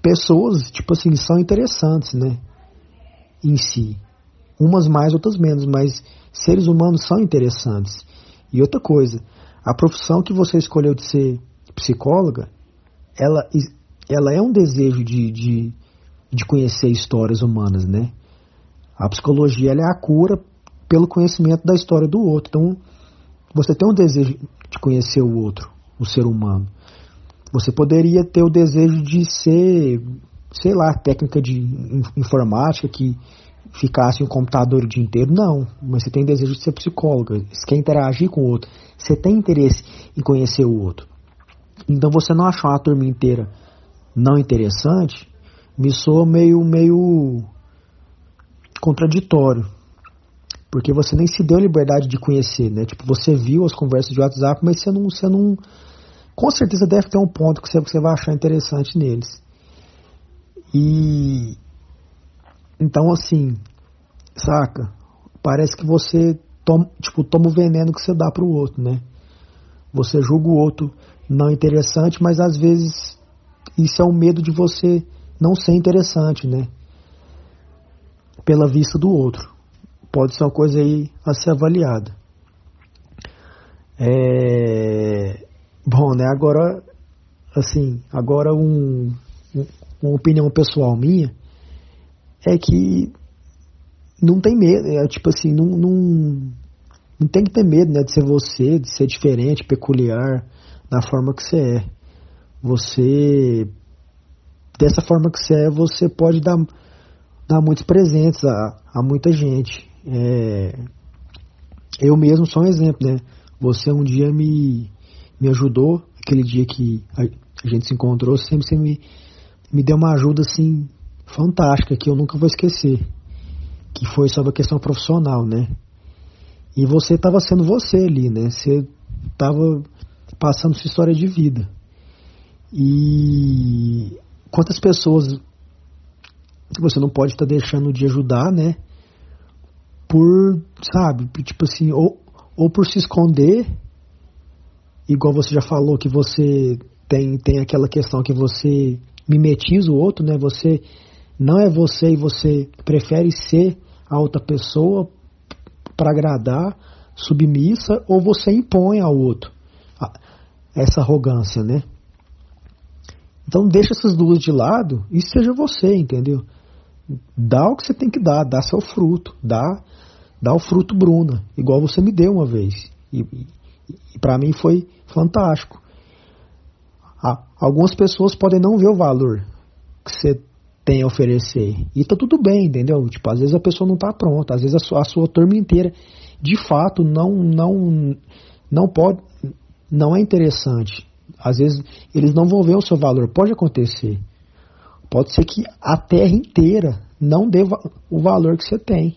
Pessoas, tipo assim, são interessantes, né? Em si. Umas mais, outras menos, mas seres humanos são interessantes. E outra coisa, a profissão que você escolheu de ser psicóloga, ela, ela é um desejo de, de, de conhecer histórias humanas, né? A psicologia é a cura pelo conhecimento da história do outro. Então, você tem um desejo de conhecer o outro, o ser humano. Você poderia ter o desejo de ser, sei lá, técnica de informática que ficasse um computador o dia inteiro. Não, mas você tem desejo de ser psicóloga, você quer interagir com o outro, você tem interesse em conhecer o outro. Então você não achar uma turma inteira não interessante, me soa meio, meio contraditório. Porque você nem se deu a liberdade de conhecer, né? Tipo, você viu as conversas de WhatsApp, mas você não, você não. Com certeza deve ter um ponto que você, você vai achar interessante neles. E. Então, assim, saca? Parece que você toma, tipo, toma o veneno que você dá pro outro, né? Você julga o outro não interessante, mas às vezes isso é um medo de você não ser interessante, né? Pela vista do outro. Pode ser uma coisa aí a ser avaliada. É... Bom, né? Agora, assim, agora um, um, uma opinião pessoal minha é que não tem medo, é tipo assim, não, não, não tem que ter medo, né, de ser você, de ser diferente, peculiar, da forma que você é. Você, dessa forma que você é, você pode dar dá muitos presentes a, a muita gente. É, eu mesmo sou um exemplo, né? Você um dia me, me ajudou, aquele dia que a, a gente se encontrou, sempre você me, me deu uma ajuda assim fantástica que eu nunca vou esquecer, que foi sobre a questão profissional, né? E você estava sendo você ali, né? Você estava passando sua história de vida. E quantas pessoas você não pode estar tá deixando de ajudar, né? Por, sabe, tipo assim, ou, ou por se esconder, igual você já falou que você tem, tem aquela questão que você mimetiza o outro, né? Você não é você e você prefere ser a outra pessoa para agradar, submissa, ou você impõe ao outro essa arrogância, né? Então deixa essas duas de lado e seja você, entendeu? Dá o que você tem que dar, dá seu fruto, dá, dá o fruto Bruna, igual você me deu uma vez. E, e, para mim foi fantástico. Ah, algumas pessoas podem não ver o valor que você tem a oferecer. E tá tudo bem, entendeu? Tipo, às vezes a pessoa não tá pronta, às vezes a sua, a sua turma inteira de fato não não não pode não é interessante. Às vezes eles não vão ver o seu valor, pode acontecer. Pode ser que a Terra inteira não dê o valor que você tem.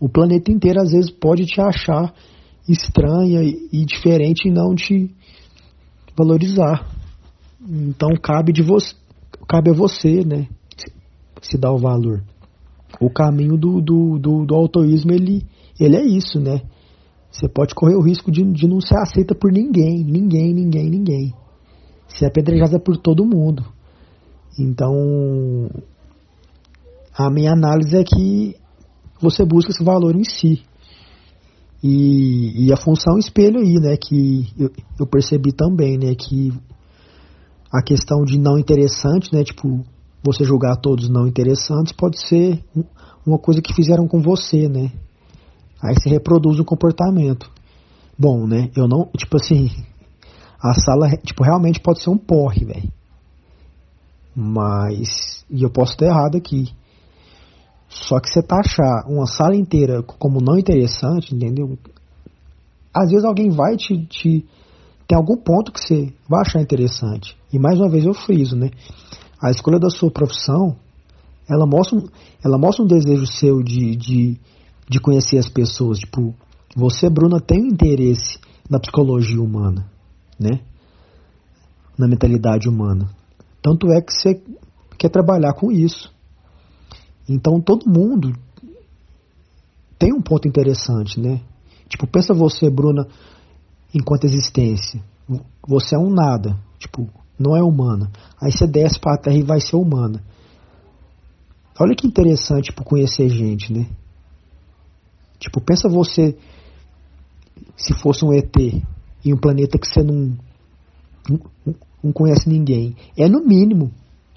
O planeta inteiro às vezes pode te achar estranha e diferente e não te valorizar. Então cabe de você, cabe a você, né? se dá o valor. O caminho do, do, do, do autoísmo, ele, ele é isso, né? Você pode correr o risco de, de não ser aceita por ninguém, ninguém, ninguém, ninguém. Ser apedrejada por todo mundo. Então, a minha análise é que você busca esse valor em si. E, e a função espelho aí, né, que eu, eu percebi também, né, que a questão de não interessante, né, tipo, você julgar todos não interessantes pode ser uma coisa que fizeram com você, né? Aí você reproduz o comportamento. Bom, né? Eu não, tipo assim, a sala, tipo, realmente pode ser um porre, velho. Mas, e eu posso estar errado aqui. Só que você taxar uma sala inteira como não interessante, entendeu? Às vezes alguém vai te, te. Tem algum ponto que você vai achar interessante. E mais uma vez eu friso, né? a escolha da sua profissão, ela mostra, ela mostra um desejo seu de, de, de conhecer as pessoas. Tipo, você, Bruna, tem um interesse na psicologia humana, né? Na mentalidade humana. Tanto é que você quer trabalhar com isso. Então todo mundo tem um ponto interessante, né? Tipo, pensa você, Bruna, enquanto existência. Você é um nada. Tipo, não é humana. Aí você desce para a Terra e vai ser humana. Olha que interessante tipo, conhecer gente, né? Tipo, pensa você se fosse um ET em um planeta que você não, não, conhece ninguém. É no mínimo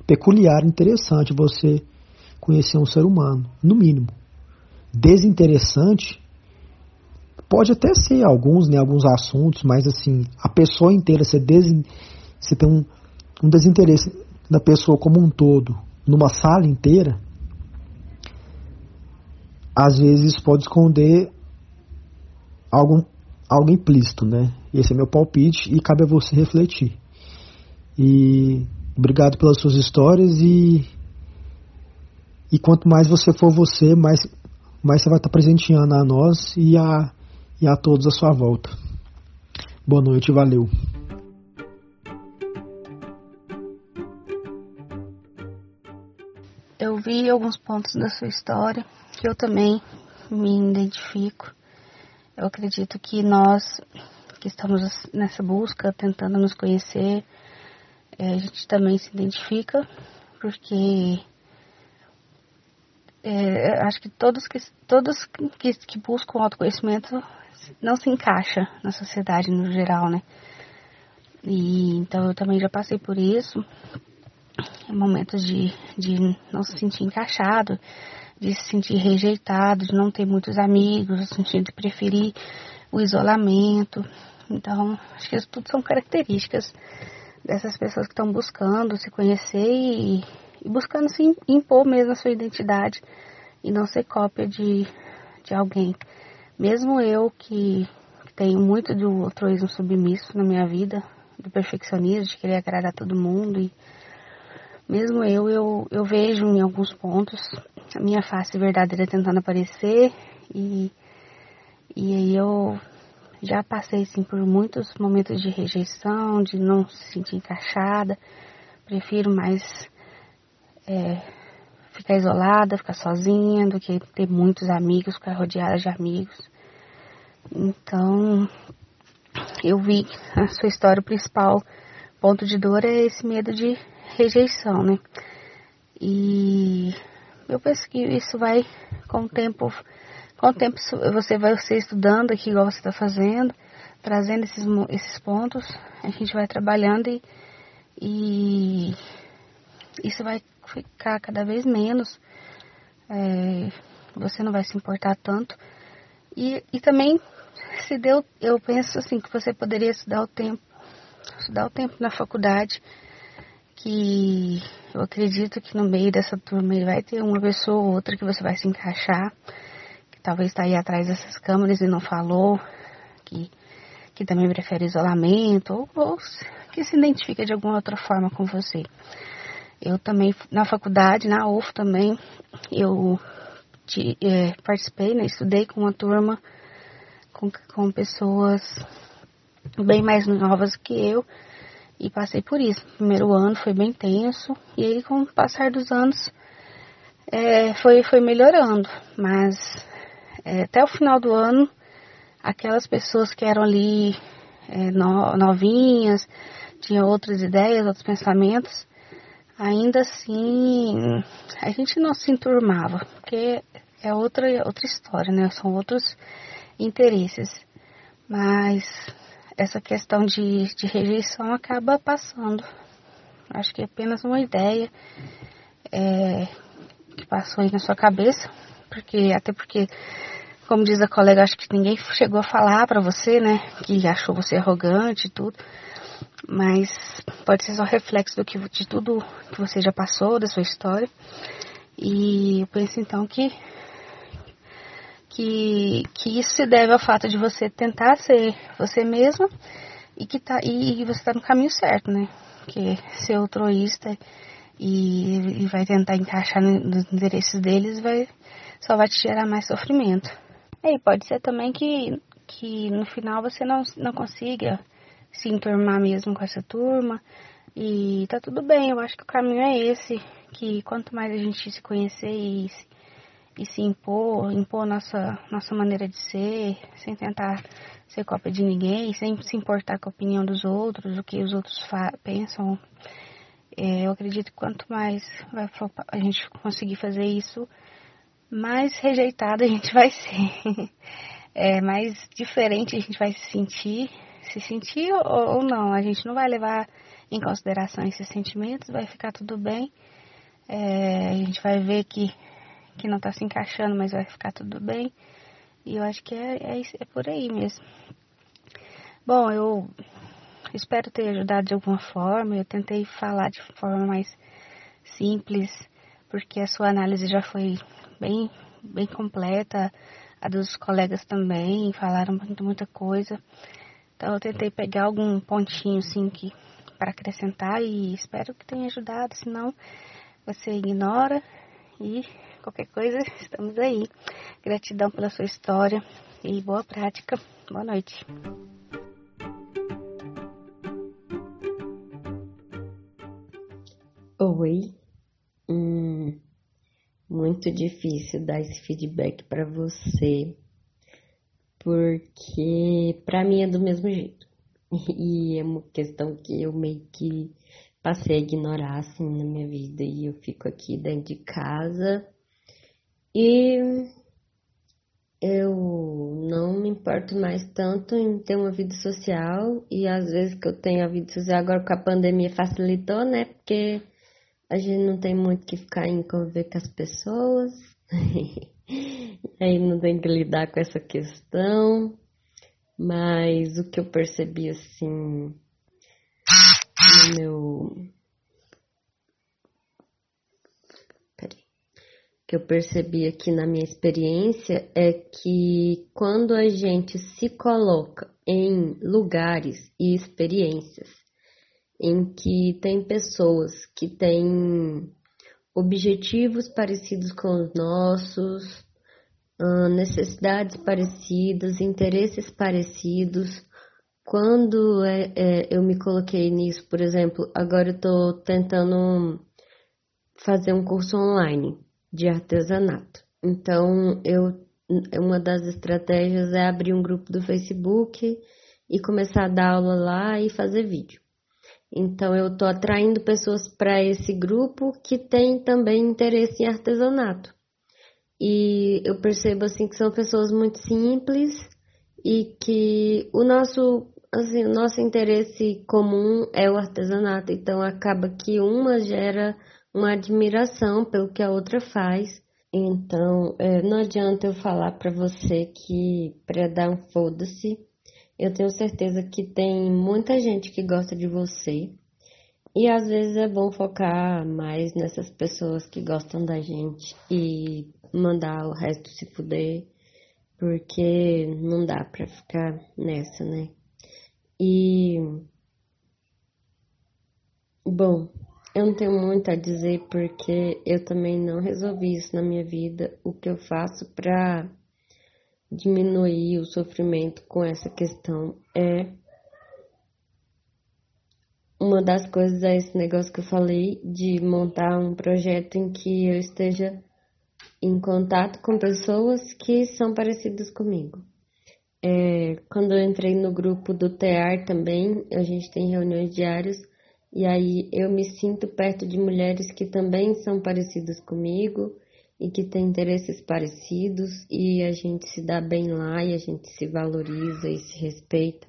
peculiar, interessante você conhecer um ser humano, no mínimo. Desinteressante pode até ser alguns, né, alguns assuntos, mas assim, a pessoa inteira ser desinteressante você tem um, um desinteresse da pessoa como um todo numa sala inteira, às vezes pode esconder algo, algo implícito, né? Esse é meu palpite e cabe a você refletir. E obrigado pelas suas histórias e e quanto mais você for você, mais mais você vai estar presenteando a nós e a e a todos à sua volta. Boa noite, valeu.
vi alguns pontos da sua história que eu também me identifico. Eu acredito que nós que estamos nessa busca, tentando nos conhecer, a gente também se identifica, porque é, acho que todos que todos que, que buscam autoconhecimento não se encaixa na sociedade no geral, né? E então eu também já passei por isso momentos de, de não se sentir encaixado, de se sentir rejeitado, de não ter muitos amigos, no sentido de preferir o isolamento. Então, acho que isso tudo são características dessas pessoas que estão buscando se conhecer e, e, buscando se impor mesmo a sua identidade e não ser cópia de, de alguém. Mesmo eu que, tenho muito do altruísmo submisso na minha vida, do perfeccionismo, de querer agradar todo mundo e mesmo eu, eu, eu vejo em alguns pontos a minha face verdadeira tentando aparecer e, e aí eu já passei assim por muitos momentos de rejeição, de não se sentir encaixada, prefiro mais é, ficar isolada, ficar sozinha, do que ter muitos amigos, ficar rodeada de amigos. Então, eu vi a sua história, o principal ponto de dor é esse medo de rejeição, né? E eu penso que isso vai, com o tempo, com o tempo você vai ser estudando aqui, igual você está fazendo, trazendo esses, esses pontos, a gente vai trabalhando e, e isso vai ficar cada vez menos. É, você não vai se importar tanto. E, e também se deu, eu penso assim, que você poderia estudar o tempo, estudar o tempo na faculdade, que eu acredito que no meio dessa turma vai ter uma pessoa ou outra que você vai se encaixar, talvez está aí atrás dessas câmeras e não falou, que, que também prefere isolamento, ou, ou que se identifica de alguma outra forma com você. Eu também, na faculdade, na UF também, eu é, participei, né, estudei com uma turma com, com pessoas bem mais novas que eu e passei por isso. Primeiro ano foi bem tenso e aí com o passar dos anos é, foi, foi melhorando, mas é, até o final do ano aquelas pessoas que eram ali é, no, novinhas, tinham outras ideias, outros pensamentos, ainda assim a gente não se enturmava, porque é outra, outra história, né? São outros interesses. Mas essa questão de, de rejeição acaba passando. Acho que é apenas uma ideia é, que passou aí na sua cabeça, porque até porque, como diz a colega, acho que ninguém chegou a falar para você, né, que achou você arrogante e tudo mas pode ser só reflexo do que, de tudo que você já passou, da sua história. E eu penso então que, que, que isso se deve ao fato de você tentar ser você mesma e que tá, e, e você está no caminho certo, né? Porque ser altruísta e, e vai tentar encaixar nos interesses deles vai, só vai te gerar mais sofrimento. E pode ser também que, que no final você não, não consiga se enturmar mesmo com essa turma. E tá tudo bem, eu acho que o caminho é esse, que quanto mais a gente se conhecer e e se impor, impor nossa, nossa maneira de ser, sem tentar ser cópia de ninguém, sem se importar com a opinião dos outros, o que os outros pensam. É, eu acredito que quanto mais a gente conseguir fazer isso, mais rejeitada a gente vai ser. É, mais diferente a gente vai se sentir se sentir ou, ou não. A gente não vai levar em consideração esses sentimentos, vai ficar tudo bem. É, a gente vai ver que, que não está se encaixando, mas vai ficar tudo bem. E eu acho que é, é, é por aí mesmo. Bom, eu espero ter ajudado de alguma forma. Eu tentei falar de forma mais simples, porque a sua análise já foi bem, bem completa. A dos colegas também falaram muita, muita coisa. Então eu tentei pegar algum pontinho assim que para acrescentar e espero que tenha ajudado, senão você ignora e qualquer coisa estamos aí. Gratidão pela sua história e boa prática. Boa noite.
Oi. Hum, muito difícil dar esse feedback para você porque para mim é do mesmo jeito. E é uma questão que eu meio que passei a ignorar assim na minha vida e eu fico aqui dentro de casa e eu não me importo mais tanto em ter uma vida social e às vezes que eu tenho a vida social agora com a pandemia facilitou, né? Porque a gente não tem muito que ficar em conviver com as pessoas. Aí não tem que lidar com essa questão. Mas o que eu percebi assim no meu. Peraí. O que eu percebi aqui na minha experiência é que quando a gente se coloca em lugares e experiências em que tem pessoas que têm objetivos parecidos com os nossos, necessidades parecidas, interesses parecidos, quando é, é, eu me coloquei nisso, por exemplo, agora eu estou tentando fazer um curso online de artesanato. Então, eu uma das estratégias é abrir um grupo do Facebook e começar a dar aula lá e fazer vídeo. Então eu estou atraindo pessoas para esse grupo que tem também interesse em artesanato. E eu percebo assim que são pessoas muito simples e que o nosso assim, o nosso interesse comum é o artesanato, então acaba que uma gera uma admiração pelo que a outra faz. Então, é, não adianta eu falar para você que para dar um foda-se, eu tenho certeza que tem muita gente que gosta de você. E às vezes é bom focar mais nessas pessoas que gostam da gente e mandar o resto se fuder, porque não dá pra ficar nessa, né? E. Bom, eu não tenho muito a dizer porque eu também não resolvi isso na minha vida. O que eu faço pra diminuir o sofrimento com essa questão é uma das coisas é esse negócio que eu falei de montar um projeto em que eu esteja em contato com pessoas que são parecidas comigo. É, quando eu entrei no grupo do TEAR também, a gente tem reuniões diárias e aí eu me sinto perto de mulheres que também são parecidas comigo e que têm interesses parecidos e a gente se dá bem lá e a gente se valoriza e se respeita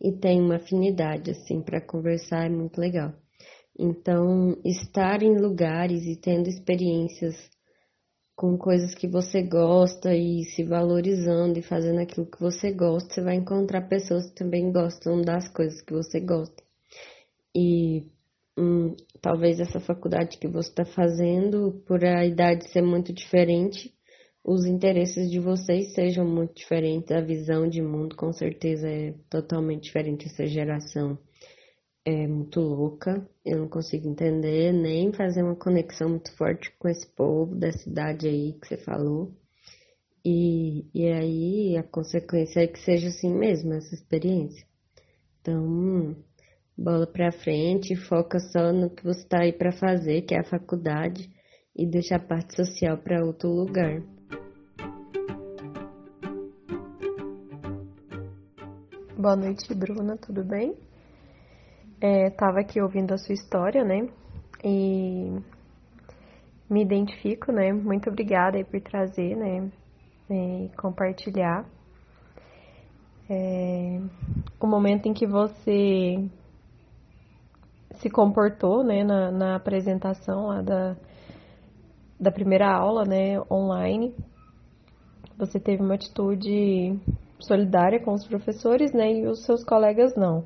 e tem uma afinidade assim para conversar é muito legal. Então, estar em lugares e tendo experiências com coisas que você gosta e se valorizando e fazendo aquilo que você gosta, você vai encontrar pessoas que também gostam das coisas que você gosta. E hum, talvez essa faculdade que você está fazendo, por a idade ser muito diferente, os interesses de vocês sejam muito diferentes, a visão de mundo com certeza é totalmente diferente. Essa geração é muito louca, eu não consigo entender nem fazer uma conexão muito forte com esse povo da cidade aí que você falou. E, e aí a consequência é que seja assim mesmo, essa experiência. Então, bola pra frente, foca só no que você tá aí para fazer, que é a faculdade, e deixa a parte social para outro lugar.
Boa noite, Bruna, tudo bem? É, tava aqui ouvindo a sua história, né? E me identifico, né? Muito obrigada aí por trazer, né? E compartilhar. É, o momento em que você se comportou, né? Na, na apresentação lá da, da primeira aula, né? Online. Você teve uma atitude solidária com os professores, né, e os seus colegas não.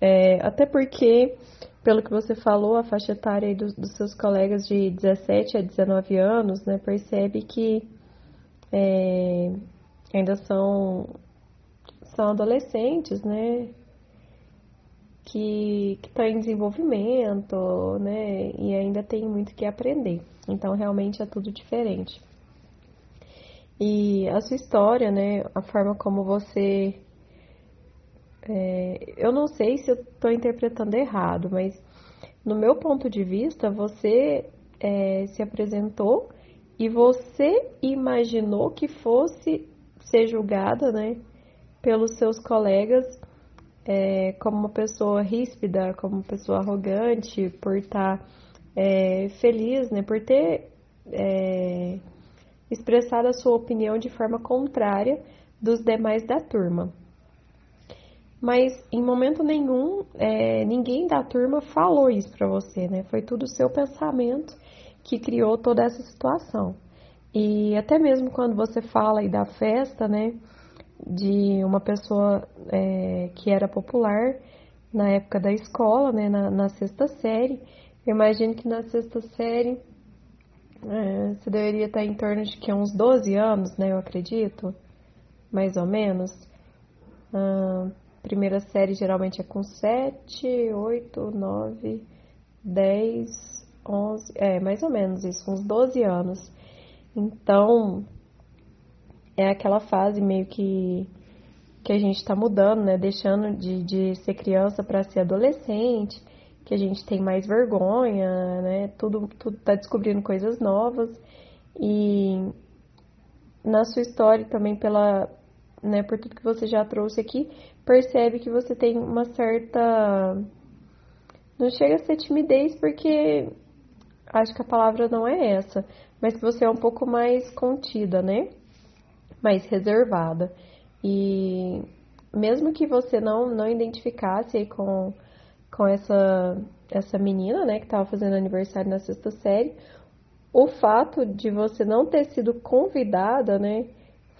É, até porque, pelo que você falou, a faixa etária dos, dos, seus colegas de 17 a 19 anos, né, percebe que é, ainda são, são adolescentes, né, que estão tá em desenvolvimento, né, e ainda tem muito que aprender. Então, realmente é tudo diferente. E a sua história, né, a forma como você. É, eu não sei se eu estou interpretando errado, mas no meu ponto de vista, você é, se apresentou e você imaginou que fosse ser julgada, né, pelos seus colegas é, como uma pessoa ríspida, como uma pessoa arrogante, por estar tá, é, feliz, né, por ter é, expressar a sua opinião de forma contrária dos demais da turma. Mas em momento nenhum, é, ninguém da turma falou isso para você, né? Foi tudo seu pensamento que criou toda essa situação. E até mesmo quando você fala aí da festa, né, de uma pessoa é, que era popular na época da escola, né, na, na sexta série, eu imagino que na sexta série é, você deveria estar em torno de que uns 12 anos, né? Eu acredito, mais ou menos. Ah, primeira série geralmente é com 7, 8, 9, 10, 11, é mais ou menos isso, uns 12 anos. Então, é aquela fase meio que que a gente está mudando, né? Deixando de, de ser criança para ser adolescente, que a gente tem mais vergonha, né? Tudo, tudo tá descobrindo coisas novas. E na sua história também pela, né, por tudo que você já trouxe aqui, percebe que você tem uma certa não chega a ser timidez porque acho que a palavra não é essa, mas que você é um pouco mais contida, né? Mais reservada. E mesmo que você não não identificasse com com essa essa menina, né, que estava fazendo aniversário na sexta série, o fato de você não ter sido convidada, né,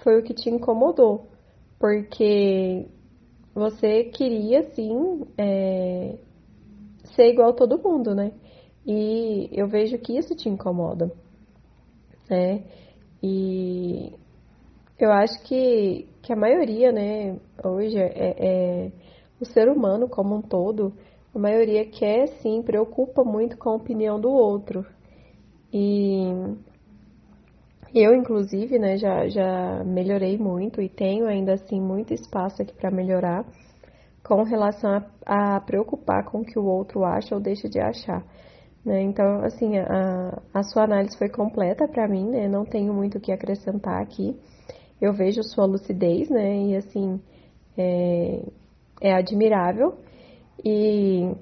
foi o que te incomodou, porque você queria sim é, ser igual a todo mundo, né? E eu vejo que isso te incomoda, né? E eu acho que, que a maioria, né, hoje é, é o ser humano como um todo, a maioria quer sim, preocupa muito com a opinião do outro, e eu, inclusive, né, já, já melhorei muito e tenho ainda assim muito espaço aqui para melhorar com relação a, a, preocupar com o que o outro acha ou deixa de achar. Né? Então, assim, a, a sua análise foi completa para mim, né? Não tenho muito o que acrescentar aqui. Eu vejo sua lucidez, né? E assim, é, é admirável. E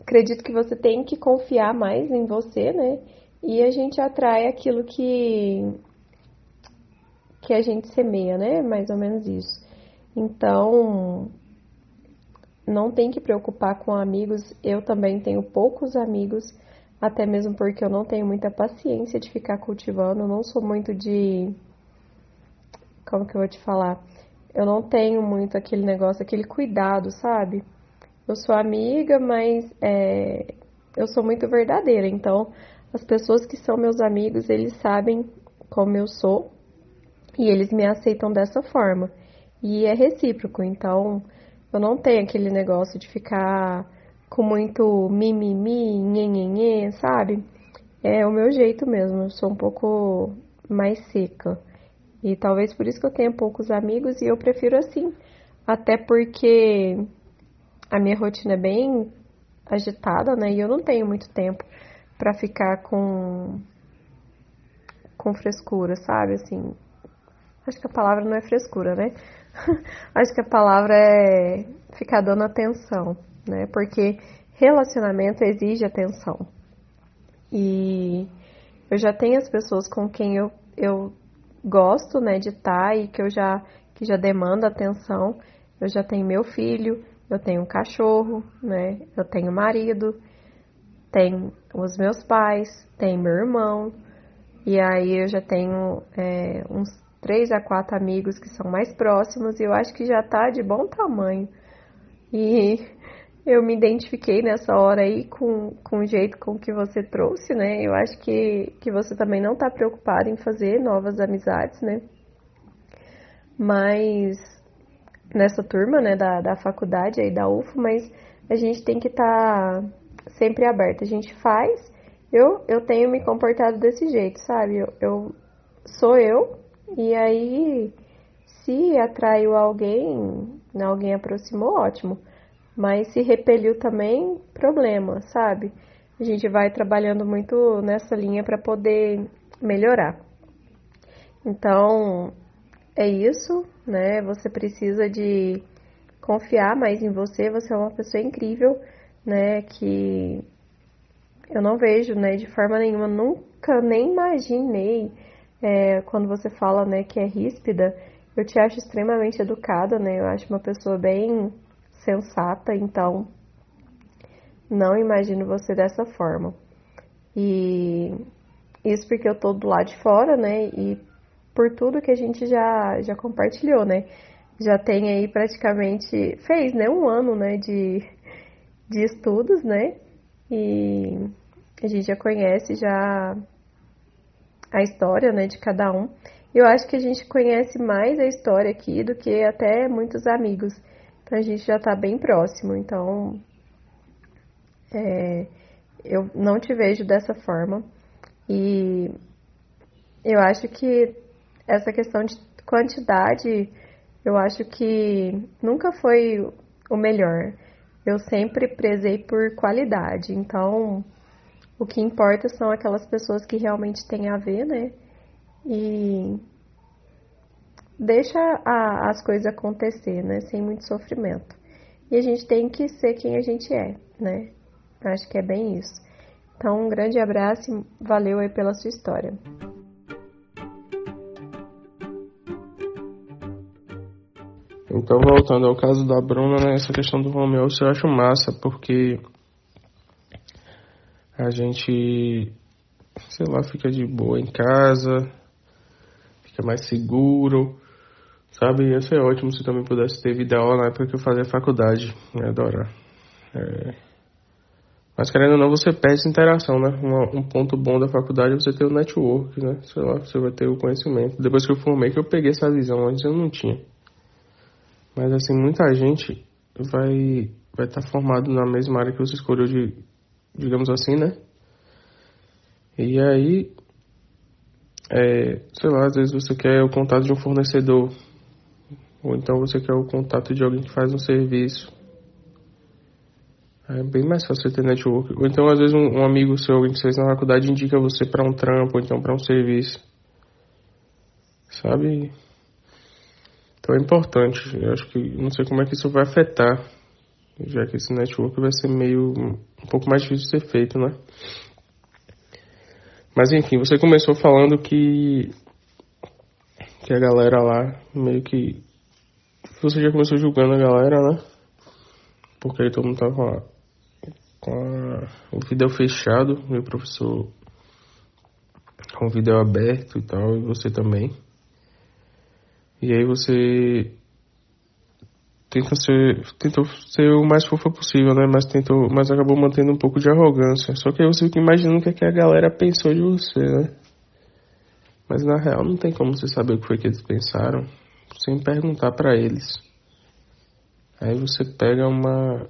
acredito que você tem que confiar mais em você, né? E a gente atrai aquilo que que a gente semeia, né? Mais ou menos isso. Então, não tem que preocupar com amigos. Eu também tenho poucos amigos, até mesmo porque eu não tenho muita paciência de ficar cultivando, não sou muito de como que eu vou te falar? Eu não tenho muito aquele negócio, aquele cuidado, sabe? eu sou amiga, mas é, eu sou muito verdadeira. Então, as pessoas que são meus amigos, eles sabem como eu sou e eles me aceitam dessa forma. E é recíproco. Então, eu não tenho aquele negócio de ficar com muito mimimi, nhenhenhê, sabe? É o meu jeito mesmo. Eu sou um pouco mais seca. E talvez por isso que eu tenha poucos amigos e eu prefiro assim. Até porque a minha rotina é bem agitada, né? E eu não tenho muito tempo para ficar com com frescura, sabe? Assim, acho que a palavra não é frescura, né? acho que a palavra é ficar dando atenção, né? Porque relacionamento exige atenção. E eu já tenho as pessoas com quem eu, eu gosto, né, de estar tá e que eu já que já demanda atenção. Eu já tenho meu filho, eu tenho um cachorro, né? Eu tenho marido, tenho os meus pais, tenho meu irmão, e aí eu já tenho é, uns três a quatro amigos que são mais próximos e eu acho que já tá de bom tamanho. E eu me identifiquei nessa hora aí com, com o jeito com que você trouxe, né? Eu acho que, que você também não tá preocupado em fazer novas amizades, né? Mas nessa turma, né, da, da faculdade aí da UFO, mas a gente tem que estar tá sempre aberto. A gente faz, eu, eu tenho me comportado desse jeito, sabe? Eu, eu sou eu, e aí se atraiu alguém, alguém aproximou, ótimo. Mas se repeliu também, problema, sabe? A gente vai trabalhando muito nessa linha para poder melhorar. Então, é isso, né? Você precisa de confiar mais em você. Você é uma pessoa incrível, né? Que eu não vejo, né? De forma nenhuma, nunca nem imaginei é, quando você fala, né? Que é ríspida. Eu te acho extremamente educada, né? Eu acho uma pessoa bem sensata, então não imagino você dessa forma. E isso porque eu tô do lado de fora, né? E por tudo que a gente já, já compartilhou, né? Já tem aí praticamente, fez, né, um ano, né, de, de estudos, né? E a gente já conhece já a história, né, de cada um. Eu acho que a gente conhece mais a história aqui do que até muitos amigos. Então a gente já tá bem próximo. Então é, eu não te vejo dessa forma. E eu acho que essa questão de quantidade eu acho que nunca foi o melhor. Eu sempre prezei por qualidade. Então, o que importa são aquelas pessoas que realmente têm a ver, né? E deixa a, as coisas acontecer, né? Sem muito sofrimento. E a gente tem que ser quem a gente é, né? Acho que é bem isso. Então, um grande abraço e valeu aí pela sua história.
Então, voltando ao caso da Bruna, né, essa questão do home office eu acho massa, porque a gente, sei lá, fica de boa em casa, fica mais seguro, sabe? Ia ser ótimo se também pudesse ter vida aula na época que eu fazia faculdade, né, adorar. É... Mas querendo ou não, você perde essa interação, né? Um, um, ponto bom da faculdade é você ter o network, né? Sei lá, você vai ter o conhecimento. Depois que eu formei, que eu peguei essa visão, antes eu não tinha. Mas assim, muita gente vai vai estar tá formado na mesma área que você escolheu de, digamos assim, né? E aí, é, sei lá, às vezes você quer o contato de um fornecedor, ou então você quer o contato de alguém que faz um serviço. É bem mais fácil ter network. Ou então, às vezes, um, um amigo seu, alguém que você fez na faculdade, indica você para um trampo, ou então para um serviço. Sabe? Então é importante. Eu acho que não sei como é que isso vai afetar, já que esse network vai ser meio um pouco mais difícil de ser feito, né? Mas enfim, você começou falando que que a galera lá meio que você já começou julgando a galera, né? Porque aí todo mundo tava com, a, com a, o vídeo fechado, meu professor com o vídeo aberto e tal, e você também. E aí você tenta ser, tentou ser o mais fofa possível, né? Mas tentou, mas acabou mantendo um pouco de arrogância. Só que aí você fica imaginando o que, é que a galera pensou de você, né? Mas na real não tem como você saber o que foi que eles pensaram sem perguntar para eles. Aí você pega uma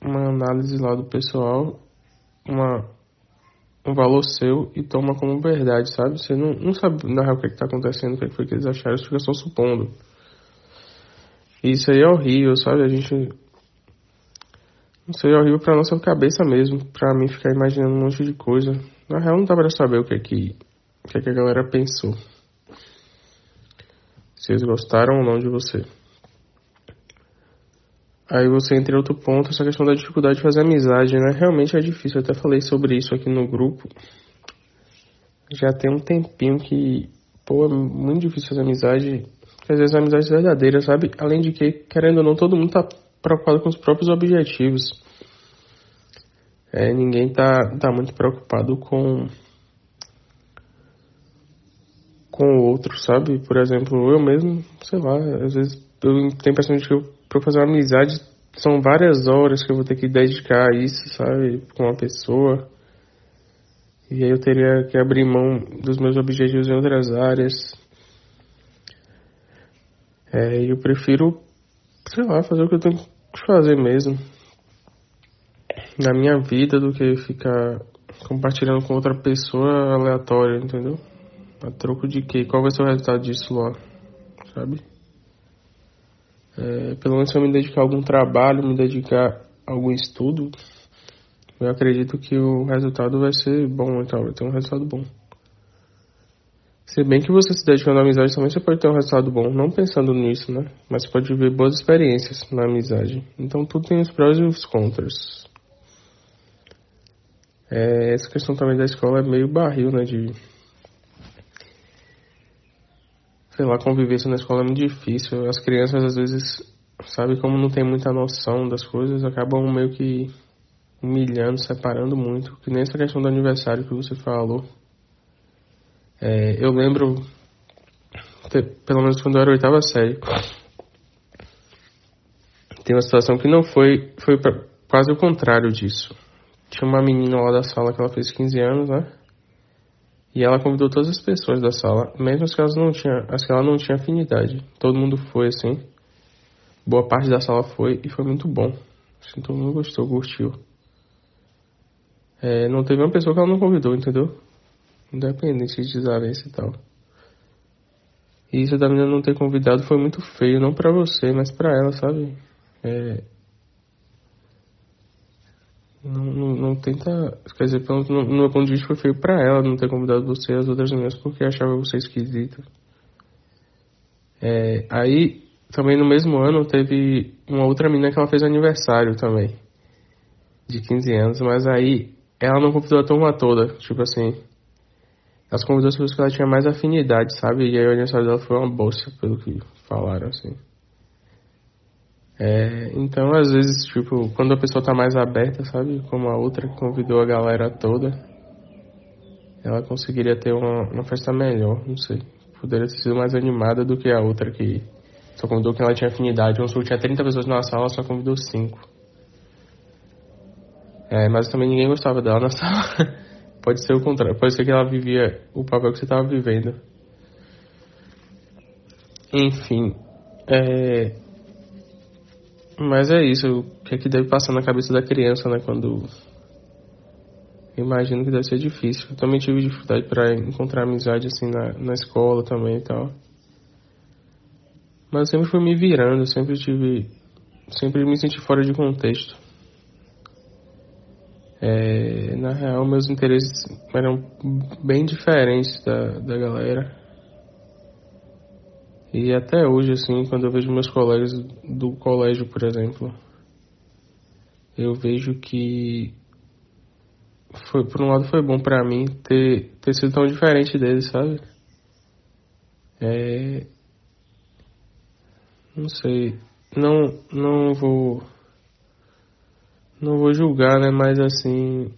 uma análise lá do pessoal, uma um valor seu e toma como verdade, sabe? Você não, não sabe na real o que é está acontecendo, o que, é que foi que eles acharam, você fica só supondo. Isso aí é horrível, sabe? A gente. Isso aí é horrível pra nossa cabeça mesmo, pra mim ficar imaginando um monte de coisa. Na real não dá pra saber o que é que, o que, é que a galera pensou. Se eles gostaram ou não de você. Aí você entra em outro ponto, essa questão da dificuldade de fazer amizade, né? Realmente é difícil, eu até falei sobre isso aqui no grupo. Já tem um tempinho que, pô, é muito difícil fazer amizade. Às vezes é amizade verdadeira, sabe? Além de que, querendo ou não, todo mundo tá preocupado com os próprios objetivos. É, ninguém tá, tá muito preocupado com com o outro, sabe? Por exemplo, eu mesmo, sei lá, às vezes eu tenho a impressão de que eu para fazer uma amizade são várias horas que eu vou ter que dedicar a isso, sabe, com uma pessoa. E aí eu teria que abrir mão dos meus objetivos em outras áreas. É, eu prefiro, sei lá, fazer o que eu tenho que fazer mesmo na minha vida do que ficar compartilhando com outra pessoa aleatória, entendeu? A troco de quê? Qual vai ser o resultado disso lá, sabe? é, pelo menos se eu me dedicar a algum trabalho, me dedicar a algum estudo, eu acredito que o resultado vai ser bom, então vai ter um resultado bom. Se bem que você se dedicando à amizade também, você pode ter um resultado bom, não pensando nisso, né? Mas você pode viver boas experiências na amizade. Então tudo tem os prós e os contras. É, essa questão também da escola é meio barril, né? De sei lá, convivência na escola é muito difícil. As crianças às vezes, sabe, como não tem muita noção das coisas, acabam meio que humilhando, separando muito. Que nem essa questão do aniversário que você falou. É, eu lembro, pelo menos quando eu era oitava série, tem uma situação que não foi, foi pra, quase o contrário disso. Tinha uma menina lá da sala que ela fez 15 anos, né? E ela convidou todas as pessoas da sala, mesmo as que, elas não tinham, as que ela não tinha afinidade. Todo mundo foi, assim. Boa parte da sala foi e foi muito bom. Assim, todo mundo gostou, curtiu. É, não teve uma pessoa que ela não convidou, entendeu? Independente de desavença e tal. E isso da menina não ter convidado foi muito feio, não pra você, mas pra ela, sabe? É... Não, não, não tenta. Quer dizer, pelo, no, no meu ponto de vista foi feio pra ela não ter convidado você e as outras meninas porque achava você esquisita. É, aí, também no mesmo ano, teve uma outra menina que ela fez aniversário também. De 15 anos, mas aí ela não convidou a turma toda. Tipo assim, ela convidou as pessoas que ela tinha mais afinidade, sabe? E aí o aniversário dela foi uma bolsa, pelo que falaram, assim. É, então, às vezes, tipo, quando a pessoa tá mais aberta, sabe? Como a outra que convidou a galera toda, ela conseguiria ter uma, uma festa melhor, não sei. Poderia ter sido mais animada do que a outra que só convidou que ela tinha afinidade. Um tinha 30 pessoas na sala, só convidou 5. É, mas também ninguém gostava dela na sala. pode ser o contrário, pode ser que ela vivia o papel que você estava vivendo. Enfim, é, mas é isso, o que é que deve passar na cabeça da criança, né? Quando. Imagino que deve ser difícil. Eu também tive dificuldade para encontrar amizade assim na, na escola também e tal. Mas eu sempre fui me virando, sempre tive. Sempre me senti fora de contexto. É, na real, meus interesses eram bem diferentes da, da galera. E até hoje, assim, quando eu vejo meus colegas do colégio, por exemplo, eu vejo que foi, por um lado foi bom para mim ter, ter sido tão diferente deles, sabe? É, não sei, não, não vou, não vou julgar, né? Mas assim,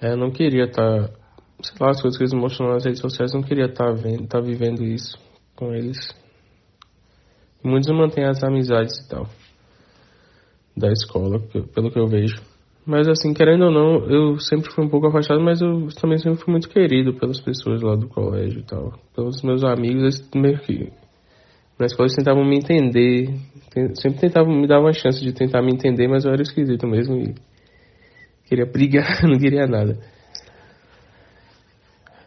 é, eu não queria estar tá sei lá, as coisas que eles mostram nas redes sociais, não queria estar tá vendo, tá vivendo isso com eles. Muitos mantêm as amizades e tal da escola, pelo que eu vejo. Mas assim, querendo ou não, eu sempre fui um pouco afastado, mas eu também sempre fui muito querido pelas pessoas lá do colégio e tal. Pelos meus amigos, eles meio que na escola eles tentavam me entender, sempre tentavam me dar uma chance de tentar me entender, mas eu era esquisito mesmo e queria brigar, não queria nada.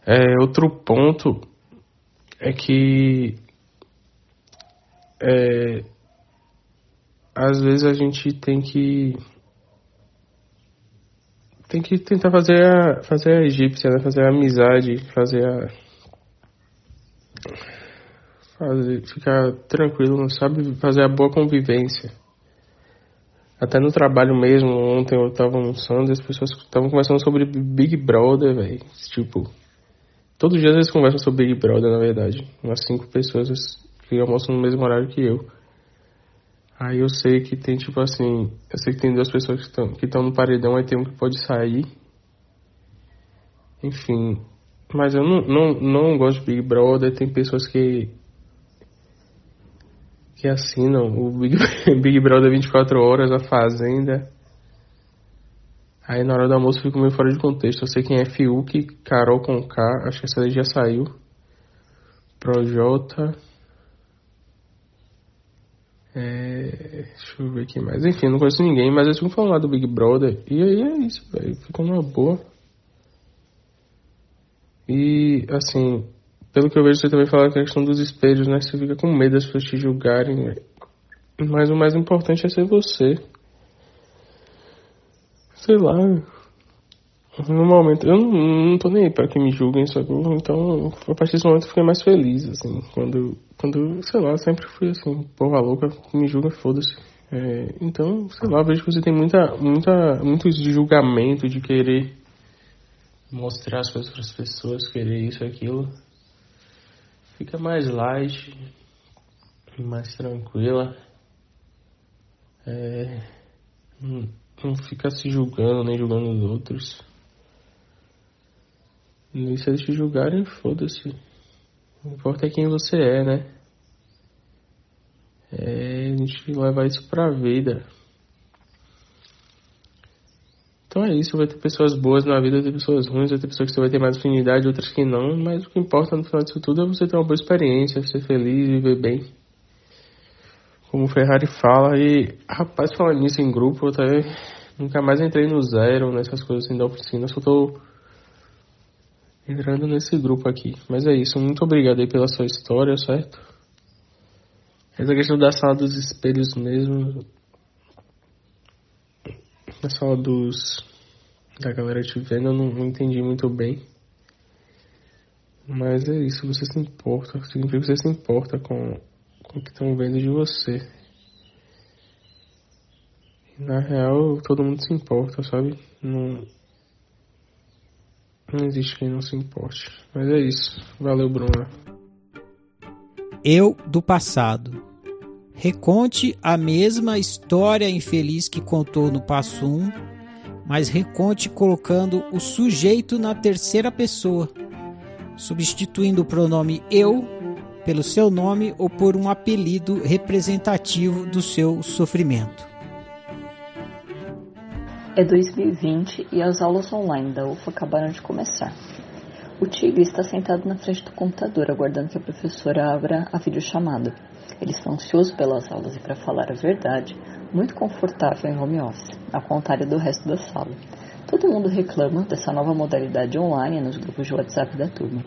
É, outro ponto é que é, às vezes a gente tem que tem que tentar fazer a fazer a egípcia, né? fazer a amizade, fazer a fazer, ficar tranquilo, sabe fazer a boa convivência. Até no trabalho mesmo, ontem eu tava almoçando e as pessoas estavam conversando sobre Big Brother, velho. Tipo, Todos os dias eles conversam sobre Big Brother, na verdade. Umas cinco pessoas que almoçam no mesmo horário que eu. Aí eu sei que tem, tipo assim... Eu sei que tem duas pessoas que estão que no paredão, aí tem um que pode sair. Enfim... Mas eu não, não, não gosto de Big Brother. Tem pessoas que... Que assinam o Big, Big Brother 24 horas, a Fazenda... Aí na hora do almoço fico meio fora de contexto. Eu sei quem é Fiuk, Carol com K, acho que essa daí já saiu. Projota. É, deixa eu ver aqui mais. Enfim, não conheço ninguém, mas eles ficam falando lá do Big Brother. E aí é isso, velho. Fica numa boa. E assim, pelo que eu vejo, você também fala que a questão dos espelhos, né? Você fica com medo das pessoas te julgarem. Mas o mais importante é ser você sei lá. No momento, eu não, não tô nem aí pra que me julguem, sabe? Então, a partir desse momento eu fiquei mais feliz, assim. Quando, quando sei lá, sempre fui assim, porra louca, me julga, foda-se. É, então, sei lá, vejo que você tem muita, muita, muito de julgamento, de querer mostrar as coisas para as pessoas, querer isso aquilo. Fica mais light, mais tranquila. É, hum não fica se julgando nem julgando os outros. E se eles te julgarem, foda-se. O importa é quem você é, né? É a gente levar isso pra vida. Então é isso, vai ter pessoas boas na vida, vai ter pessoas ruins, vai ter pessoas que você vai ter mais afinidade, outras que não, mas o que importa no final disso tudo é você ter uma boa experiência, ser feliz, viver bem como o Ferrari fala. E, rapaz, falando nisso em grupo, eu até nunca mais entrei no zero, nessas coisas assim da oficina. Só tô entrando nesse grupo aqui. Mas é isso, muito obrigado aí pela sua história, certo? Essa questão da sala dos espelhos mesmo. Na sala dos. da galera te vendo, eu não, não entendi muito bem. Mas é isso, você se importa. Significa que você se importa com o que estão vendo de você. Na real, todo mundo se importa, sabe? Não, não existe quem não se importe. Mas é isso. Valeu, Bruna.
Eu do passado. Reconte a mesma história infeliz que contou no passo 1, mas reconte colocando o sujeito na terceira pessoa, substituindo o pronome eu pelo seu nome ou por um apelido representativo do seu sofrimento.
É 2020 e as aulas online da UFA acabaram de começar. O Tigre está sentado na frente do computador, aguardando que a professora abra a videochamada. Ele está ansioso pelas aulas e, para falar a verdade, muito confortável em home office, ao contrário do resto da sala. Todo mundo reclama dessa nova modalidade online nos grupos de WhatsApp da turma.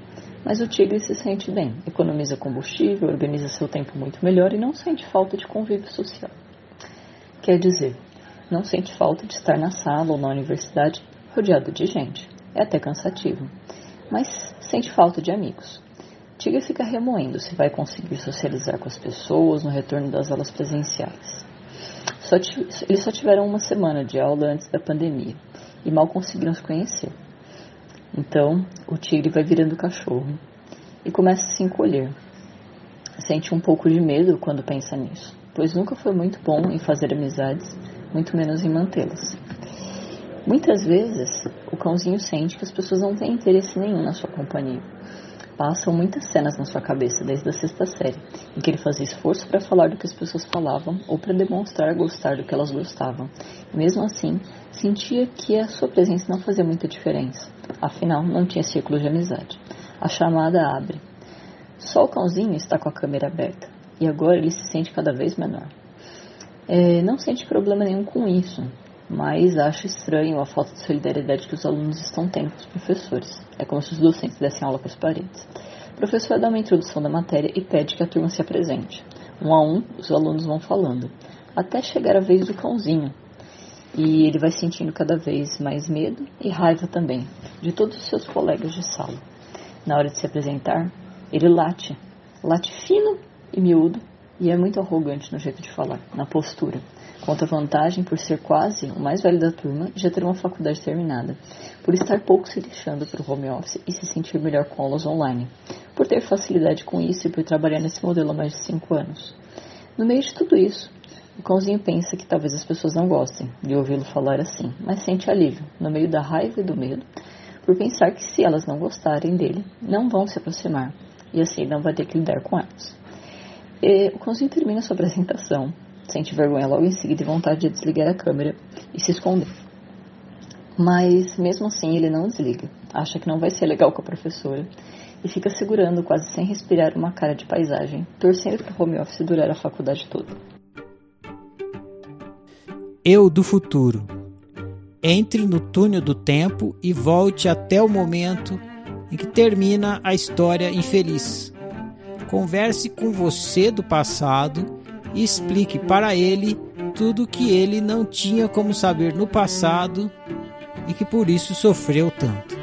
Mas o Tigre se sente bem, economiza combustível, organiza seu tempo muito melhor e não sente falta de convívio social. Quer dizer, não sente falta de estar na sala ou na universidade rodeado de gente. É até cansativo. Mas sente falta de amigos. Tiga fica remoendo se vai conseguir socializar com as pessoas no retorno das aulas presenciais. Só eles só tiveram uma semana de aula antes da pandemia e mal conseguiram se conhecer. Então, o tigre vai virando cachorro e começa a se encolher. Sente um pouco de medo quando pensa nisso, pois nunca foi muito bom em fazer amizades muito menos em mantê-las. Muitas vezes, o cãozinho sente que as pessoas não têm interesse nenhum na sua companhia. Passam muitas cenas na sua cabeça desde a sexta série, em que ele fazia esforço para falar do que as pessoas falavam ou para demonstrar gostar do que elas gostavam. Mesmo assim, sentia que a sua presença não fazia muita diferença. Afinal, não tinha círculo de amizade. A chamada abre. Só o cãozinho está com a câmera aberta, e agora ele se sente cada vez menor. É, não sente problema nenhum com isso, mas acha estranho a falta de solidariedade que os alunos estão tendo com os professores. É como se os docentes dessem aula para as paredes. O professor dá uma introdução da matéria e pede que a turma se apresente. Um a um, os alunos vão falando, até chegar a vez do cãozinho. E ele vai sentindo cada vez mais medo e raiva também de todos os seus colegas de sala. Na hora de se apresentar, ele late, late fino e miúdo e é muito arrogante no jeito de falar, na postura. Conta vantagem por ser quase o mais velho da turma e já ter uma faculdade terminada, por estar pouco se lixando para o home office e se sentir melhor com aulas online, por ter facilidade com isso e por trabalhar nesse modelo há mais de 5 anos. No meio de tudo isso, o cãozinho pensa que talvez as pessoas não gostem de ouvi-lo falar assim, mas sente alívio, no meio da raiva e do medo, por pensar que se elas não gostarem dele, não vão se aproximar, e assim não vai ter que lidar com elas. E o cãozinho termina sua apresentação, sente vergonha logo em seguida e vontade de desligar a câmera e se esconder. Mas mesmo assim ele não desliga, acha que não vai ser legal com a professora e fica segurando, quase sem respirar, uma cara de paisagem, torcendo para o home office durar a faculdade toda.
Eu do futuro. Entre no túnel do tempo e volte até o momento em que termina a história infeliz. Converse com você do passado e explique para ele tudo que ele não tinha como saber no passado e que por isso sofreu tanto.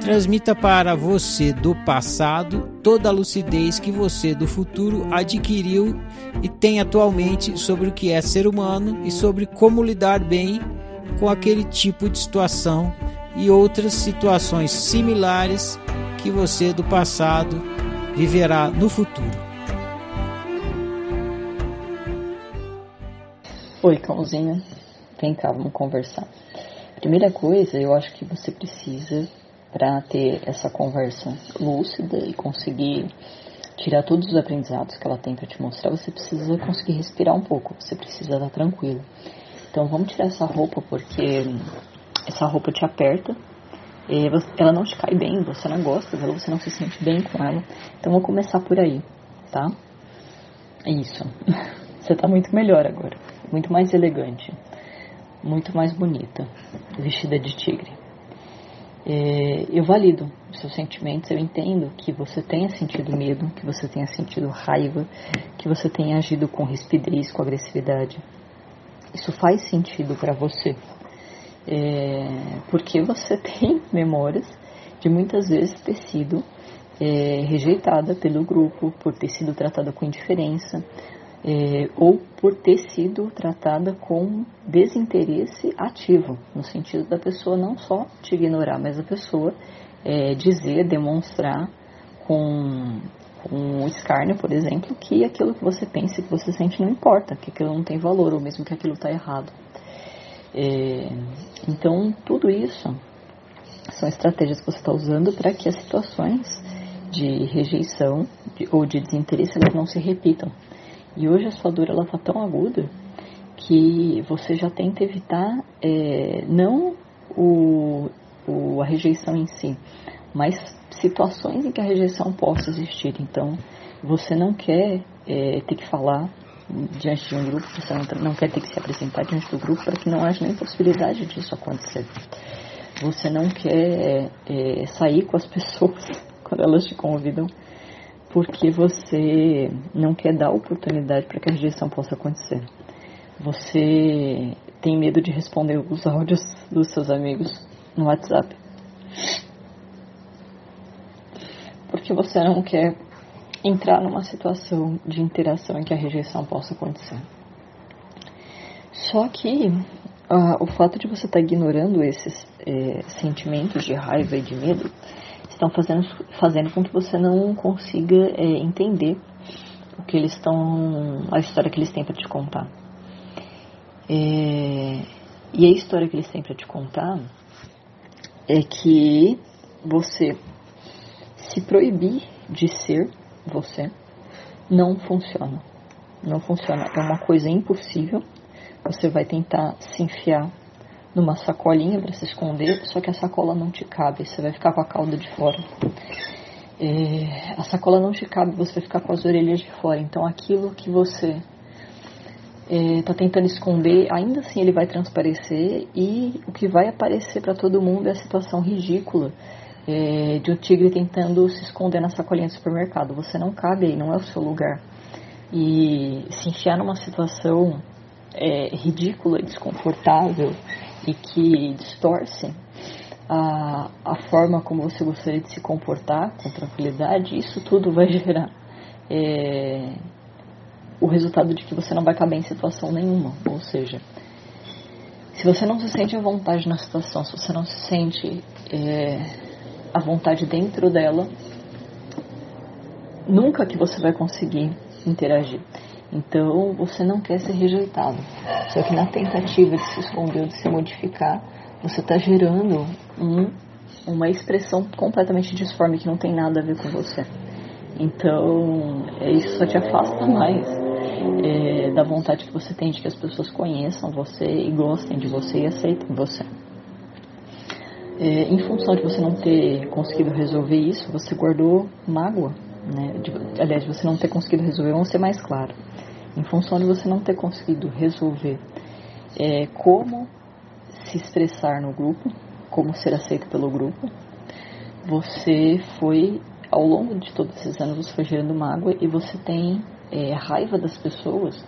Transmita para você do passado toda a lucidez que você do futuro adquiriu e tem atualmente sobre o que é ser humano e sobre como lidar bem com aquele tipo de situação e outras situações similares que você do passado viverá no futuro.
Oi, cãozinho. Vem cá, vamos conversar. Primeira coisa, eu acho que você precisa, para ter essa conversa lúcida e conseguir tirar todos os aprendizados que ela tem para te mostrar, você precisa conseguir respirar um pouco. Você precisa estar tranquilo. Então, vamos tirar essa roupa porque essa roupa te aperta ela não te cai bem, você não gosta dela, você não se sente bem com ela. Então vou começar por aí, tá? Isso. Você tá muito melhor agora, muito mais elegante, muito mais bonita, vestida de tigre. É, eu valido os seus sentimentos, eu entendo que você tenha sentido medo, que você tenha sentido raiva, que você tenha agido com rispidez, com agressividade. Isso faz sentido para você, é, porque você tem memórias de muitas vezes ter sido é, rejeitada pelo grupo, por ter sido tratada com indiferença, é, ou por ter sido tratada com desinteresse ativo, no sentido da pessoa não só te ignorar, mas a pessoa é, dizer, demonstrar com, com escárnio, por exemplo, que aquilo que você pensa, que você sente não importa, que aquilo não tem valor, ou mesmo que aquilo está errado. É, então, tudo isso são estratégias que você está usando para que as situações de rejeição de, ou de desinteresse elas não se repitam. E hoje a sua dor ela está tão aguda que você já tenta evitar é, não o, o, a rejeição em si, mas situações em que a rejeição possa existir. Então, você não quer é, ter que falar diante de um grupo, você não, não quer ter que se apresentar diante do grupo para que não haja nem possibilidade disso acontecer. Você não quer é, sair com as pessoas quando elas te convidam porque você não quer dar oportunidade para que a rejeição possa acontecer. Você tem medo de responder os áudios dos seus amigos no WhatsApp. Porque você não quer entrar numa situação de interação em que a rejeição possa acontecer. Só que uh, o fato de você estar tá ignorando esses eh, sentimentos de raiva e de medo estão fazendo, fazendo com que você não consiga é, entender o que eles estão, a história que eles têm para te contar. É, e a história que eles têm para te contar é que você se proibir de ser você não funciona. Não funciona. É uma coisa impossível. Você vai tentar se enfiar numa sacolinha para se esconder, só que a sacola não te cabe, você vai ficar com a cauda de fora. É, a sacola não te cabe, você vai ficar com as orelhas de fora. Então aquilo que você está é, tentando esconder, ainda assim ele vai transparecer e o que vai aparecer para todo mundo é a situação ridícula é, de um tigre tentando se esconder na sacolinha do supermercado. Você não cabe aí, não é o seu lugar. E se enfiar numa situação é, ridícula, desconfortável, e que distorcem a, a forma como você gostaria de se comportar com tranquilidade, isso tudo vai gerar é, o resultado de que você não vai caber em situação nenhuma. Ou seja, se você não se sente à vontade na situação, se você não se sente é, à vontade dentro dela, nunca que você vai conseguir interagir. Então você não quer ser rejeitado. Só que na tentativa de se esconder ou de se modificar, você está gerando um, uma expressão completamente disforme que não tem nada a ver com você. Então é isso só te afasta mais é, da vontade que você tem de que as pessoas conheçam você e gostem de você e aceitem você. É, em função de você não ter conseguido resolver isso, você guardou mágoa. Né? De, aliás, de você não ter conseguido resolver, vamos ser mais claro em função de você não ter conseguido resolver é, como se expressar no grupo, como ser aceito pelo grupo, você foi, ao longo de todos esses anos, você foi gerando mágoa e você tem é, raiva das pessoas,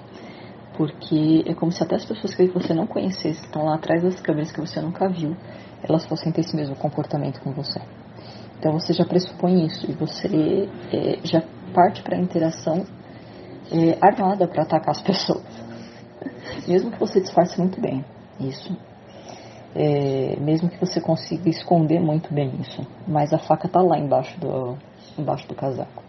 porque é como se até as pessoas que você não conhecesse, estão lá atrás das câmeras que você nunca viu, elas fossem ter esse mesmo comportamento com você. Então você já pressupõe isso e você é, já parte para a interação é, armada para atacar as pessoas. Mesmo que você disfarce muito bem isso. É, mesmo que você consiga esconder muito bem isso. Mas a faca está lá embaixo do, embaixo do casaco.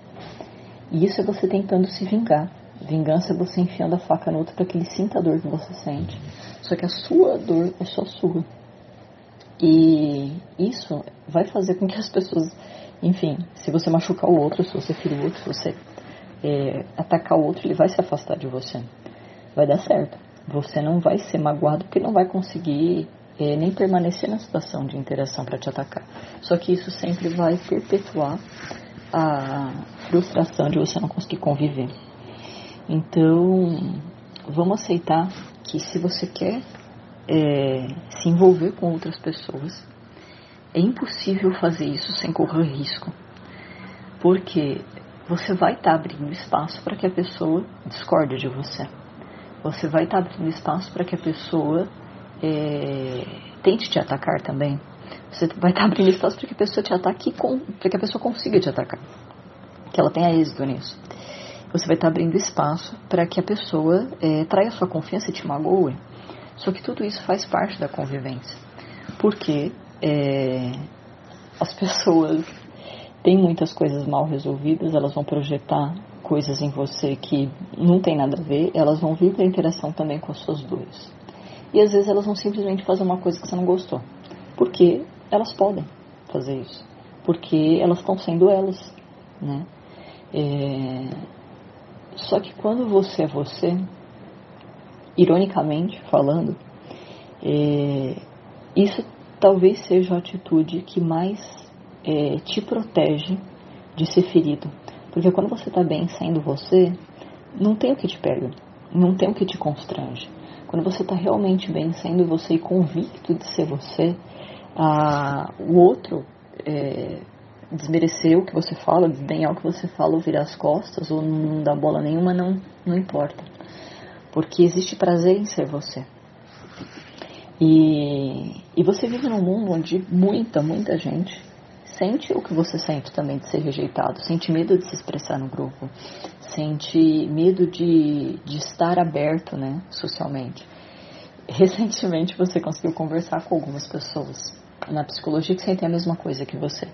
E isso é você tentando se vingar. Vingança é você enfiando a faca no outro para que ele sinta a dor que você sente. Só que a sua dor é só sua. E isso vai fazer com que as pessoas, enfim, se você machucar o outro, se você ferir o outro, se você é, atacar o outro, ele vai se afastar de você. Vai dar certo. Você não vai ser magoado porque não vai conseguir é, nem permanecer na situação de interação para te atacar. Só que isso sempre vai perpetuar a frustração de você não conseguir conviver. Então, vamos aceitar que se você quer é, se envolver com outras pessoas, é impossível fazer isso sem correr risco. Porque você vai estar tá abrindo espaço para que a pessoa discorde de você. Você vai estar tá abrindo espaço para que a pessoa é, tente te atacar também. Você vai estar tá abrindo espaço para que a pessoa te ataque, para que a pessoa consiga te atacar. Que ela tenha êxito nisso. Você vai estar abrindo espaço para que a pessoa é, traia sua confiança e te magoe. Só que tudo isso faz parte da convivência. Porque é, as pessoas têm muitas coisas mal resolvidas, elas vão projetar coisas em você que não tem nada a ver, elas vão vir para interação também com as suas dores. E às vezes elas vão simplesmente fazer uma coisa que você não gostou. Porque elas podem fazer isso. Porque elas estão sendo elas. Né? É... Só que quando você é você, ironicamente falando, é... isso talvez seja a atitude que mais é, te protege de ser ferido. Porque quando você está bem sendo você, não tem o que te pega, não tem o que te constrange. Quando você está realmente bem sendo você e convicto de ser você, a, o outro é, desmerecer o que você fala, desdenhar o que você fala, ou virar as costas, ou não dar bola nenhuma, não, não importa. Porque existe prazer em ser você. E, e você vive num mundo onde muita, muita gente sente o que você sente também de ser rejeitado, sente medo de se expressar no grupo, sente medo de, de estar aberto né, socialmente. Recentemente você conseguiu conversar com algumas pessoas na psicologia que sentem a mesma coisa que você.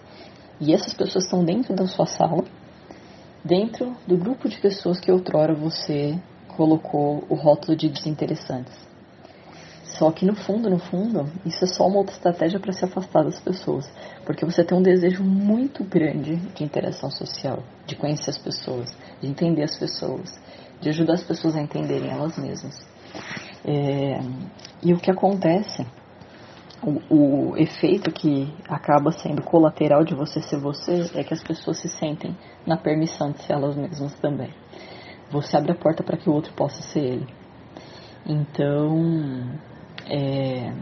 E essas pessoas estão dentro da sua sala, dentro do grupo de pessoas que outrora você colocou o rótulo de desinteressantes. Só que no fundo, no fundo, isso é só uma outra estratégia para se afastar das pessoas, porque você tem um desejo muito grande de interação social, de conhecer as pessoas, de entender as pessoas, de ajudar as pessoas a entenderem elas mesmas. É, e o que acontece, o, o efeito que acaba sendo colateral de você ser você, é que as pessoas se sentem na permissão de ser elas mesmas também. Você abre a porta para que o outro possa ser ele. Então, é,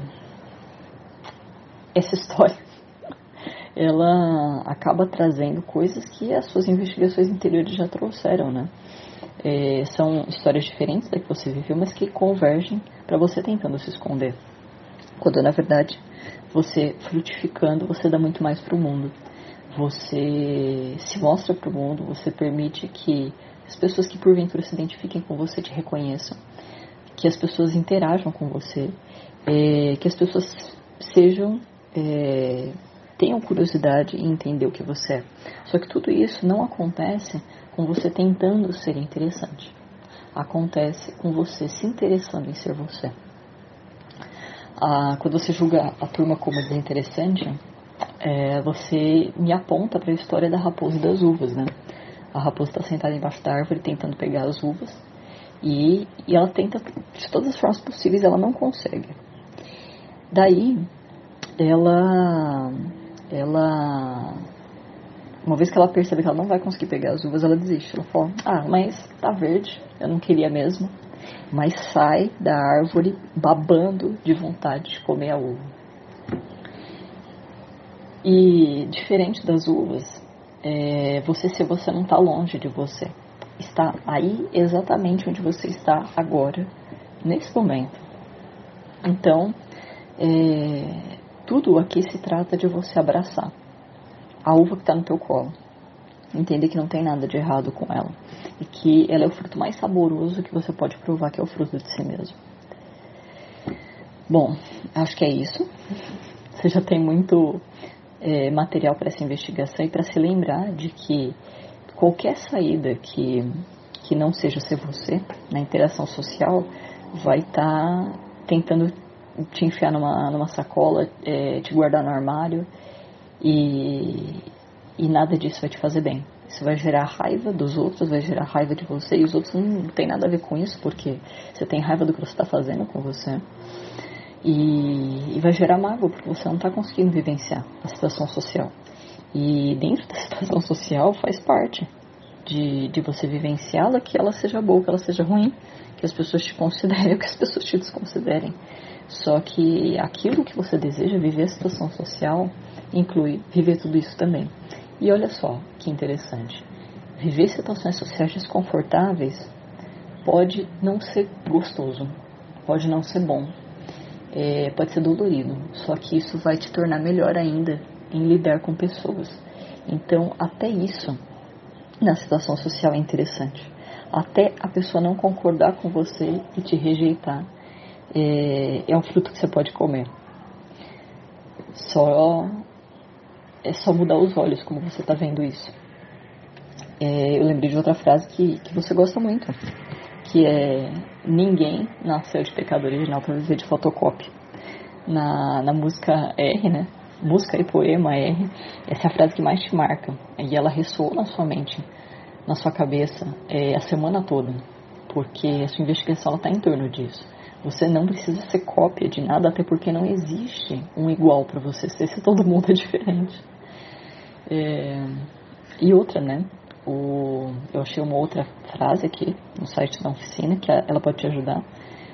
essa história ela acaba trazendo coisas que as suas investigações interiores já trouxeram, né? É, são histórias diferentes da que você viveu, mas que convergem para você tentando se esconder. Quando na verdade você frutificando, você dá muito mais para o mundo. Você se mostra para o mundo, você permite que as pessoas que porventura se identifiquem com você te reconheçam, que as pessoas interajam com você é, que as pessoas sejam é, tenham curiosidade em entender o que você é. Só que tudo isso não acontece com você tentando ser interessante. Acontece com você se interessando em ser você. Ah, quando você julga a turma como desinteressante, é, você me aponta para a história da raposa e das uvas, né? A raposa está sentada embaixo da árvore tentando pegar as uvas e, e ela tenta de todas as formas possíveis, ela não consegue. Daí, ela, ela, uma vez que ela percebe que ela não vai conseguir pegar as uvas, ela desiste. Ela fala: Ah, mas tá verde, eu não queria mesmo. Mas sai da árvore babando de vontade de comer a uva. E diferente das uvas, é, você se você não está longe de você, está aí exatamente onde você está agora, nesse momento. Então, é, tudo aqui se trata de você abraçar a uva que está no teu colo. Entender que não tem nada de errado com ela. E que ela é o fruto mais saboroso que você pode provar, que é o fruto de si mesmo. Bom, acho que é isso. Você já tem muito é, material para essa investigação e para se lembrar de que qualquer saída que, que não seja ser você na interação social vai estar tá tentando te enfiar numa, numa sacola, é, te guardar no armário e, e nada disso vai te fazer bem. Isso vai gerar raiva dos outros, vai gerar raiva de você e os outros não tem nada a ver com isso porque você tem raiva do que você está fazendo com você. E, e vai gerar mágoa porque você não está conseguindo vivenciar a situação social. E dentro da situação social faz parte de, de você vivenciá-la, que ela seja boa, que ela seja ruim, que as pessoas te considerem ou que as pessoas te desconsiderem. Só que aquilo que você deseja, viver a situação social, inclui viver tudo isso também. E olha só que interessante. Viver situações sociais desconfortáveis pode não ser gostoso, pode não ser bom, é, pode ser dolorido. Só que isso vai te tornar melhor ainda em lidar com pessoas. Então, até isso na situação social é interessante. Até a pessoa não concordar com você e te rejeitar é, é um fruto que você pode comer. Só é só mudar os olhos como você está vendo isso. É, eu lembrei de outra frase que, que você gosta muito, que é ninguém nasceu de pecado original para viver de fotocópia. Na, na música R, né? Música e poema R, essa é a frase que mais te marca. E ela ressoa na sua mente, na sua cabeça, é, a semana toda. Porque a sua investigação está em torno disso. Você não precisa ser cópia de nada, até porque não existe um igual para você ser, se todo mundo é diferente. É, e outra, né? O, eu achei uma outra frase aqui no site da oficina que ela pode te ajudar.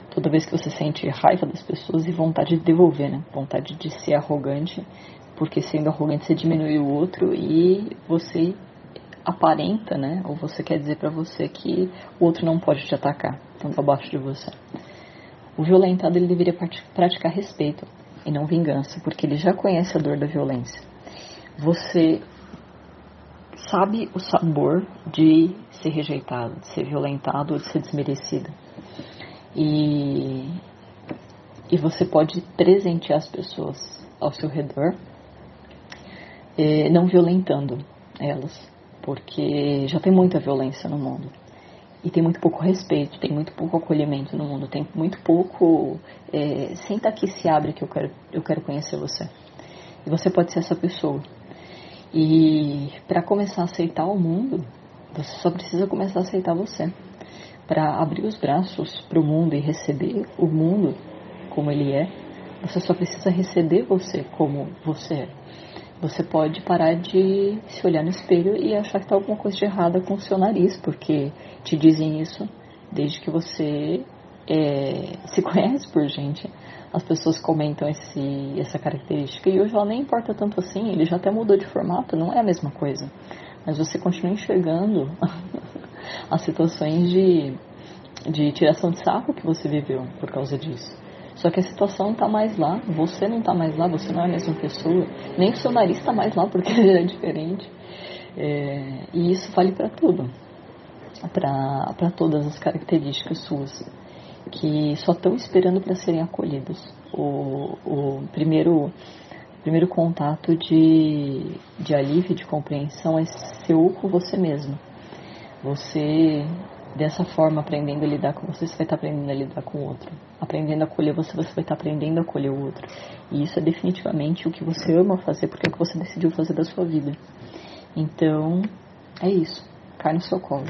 Toda vez que você sente raiva das pessoas e vontade de devolver, né? Vontade de ser arrogante, porque sendo arrogante você diminui o outro e você aparenta, né? Ou você quer dizer para você que o outro não pode te atacar, estando abaixo de você. O violentado ele deveria praticar respeito e não vingança, porque ele já conhece a dor da violência. Você sabe o sabor de ser rejeitado, de ser violentado ou de ser desmerecido. E, e você pode presentear as pessoas ao seu redor, eh, não violentando elas, porque já tem muita violência no mundo. E tem muito pouco respeito, tem muito pouco acolhimento no mundo, tem muito pouco. É, senta aqui, se abre que eu quero, eu quero conhecer você. E você pode ser essa pessoa. E para começar a aceitar o mundo, você só precisa começar a aceitar você. Para abrir os braços para o mundo e receber o mundo como ele é, você só precisa receber você como você é você pode parar de se olhar no espelho e achar que está alguma coisa de errada com o seu nariz, porque te dizem isso desde que você é, se conhece por gente. As pessoas comentam esse, essa característica e hoje ela nem importa tanto assim, ele já até mudou de formato, não é a mesma coisa. Mas você continua enxergando as situações de, de tiração de saco que você viveu por causa disso. Só que a situação não está mais lá, você não está mais lá, você não é a mesma pessoa, nem o seu nariz está mais lá porque ele é diferente. É, e isso vale para tudo, para todas as características suas, que só estão esperando para serem acolhidas. O, o primeiro, primeiro contato de, de alívio, de compreensão é seu com você mesmo. Você Dessa forma, aprendendo a lidar com você, você vai estar aprendendo a lidar com o outro. Aprendendo a acolher você, você vai estar aprendendo a acolher o outro. E isso é definitivamente o que você ama fazer, porque é o que você decidiu fazer da sua vida. Então, é isso. Cai no seu colo.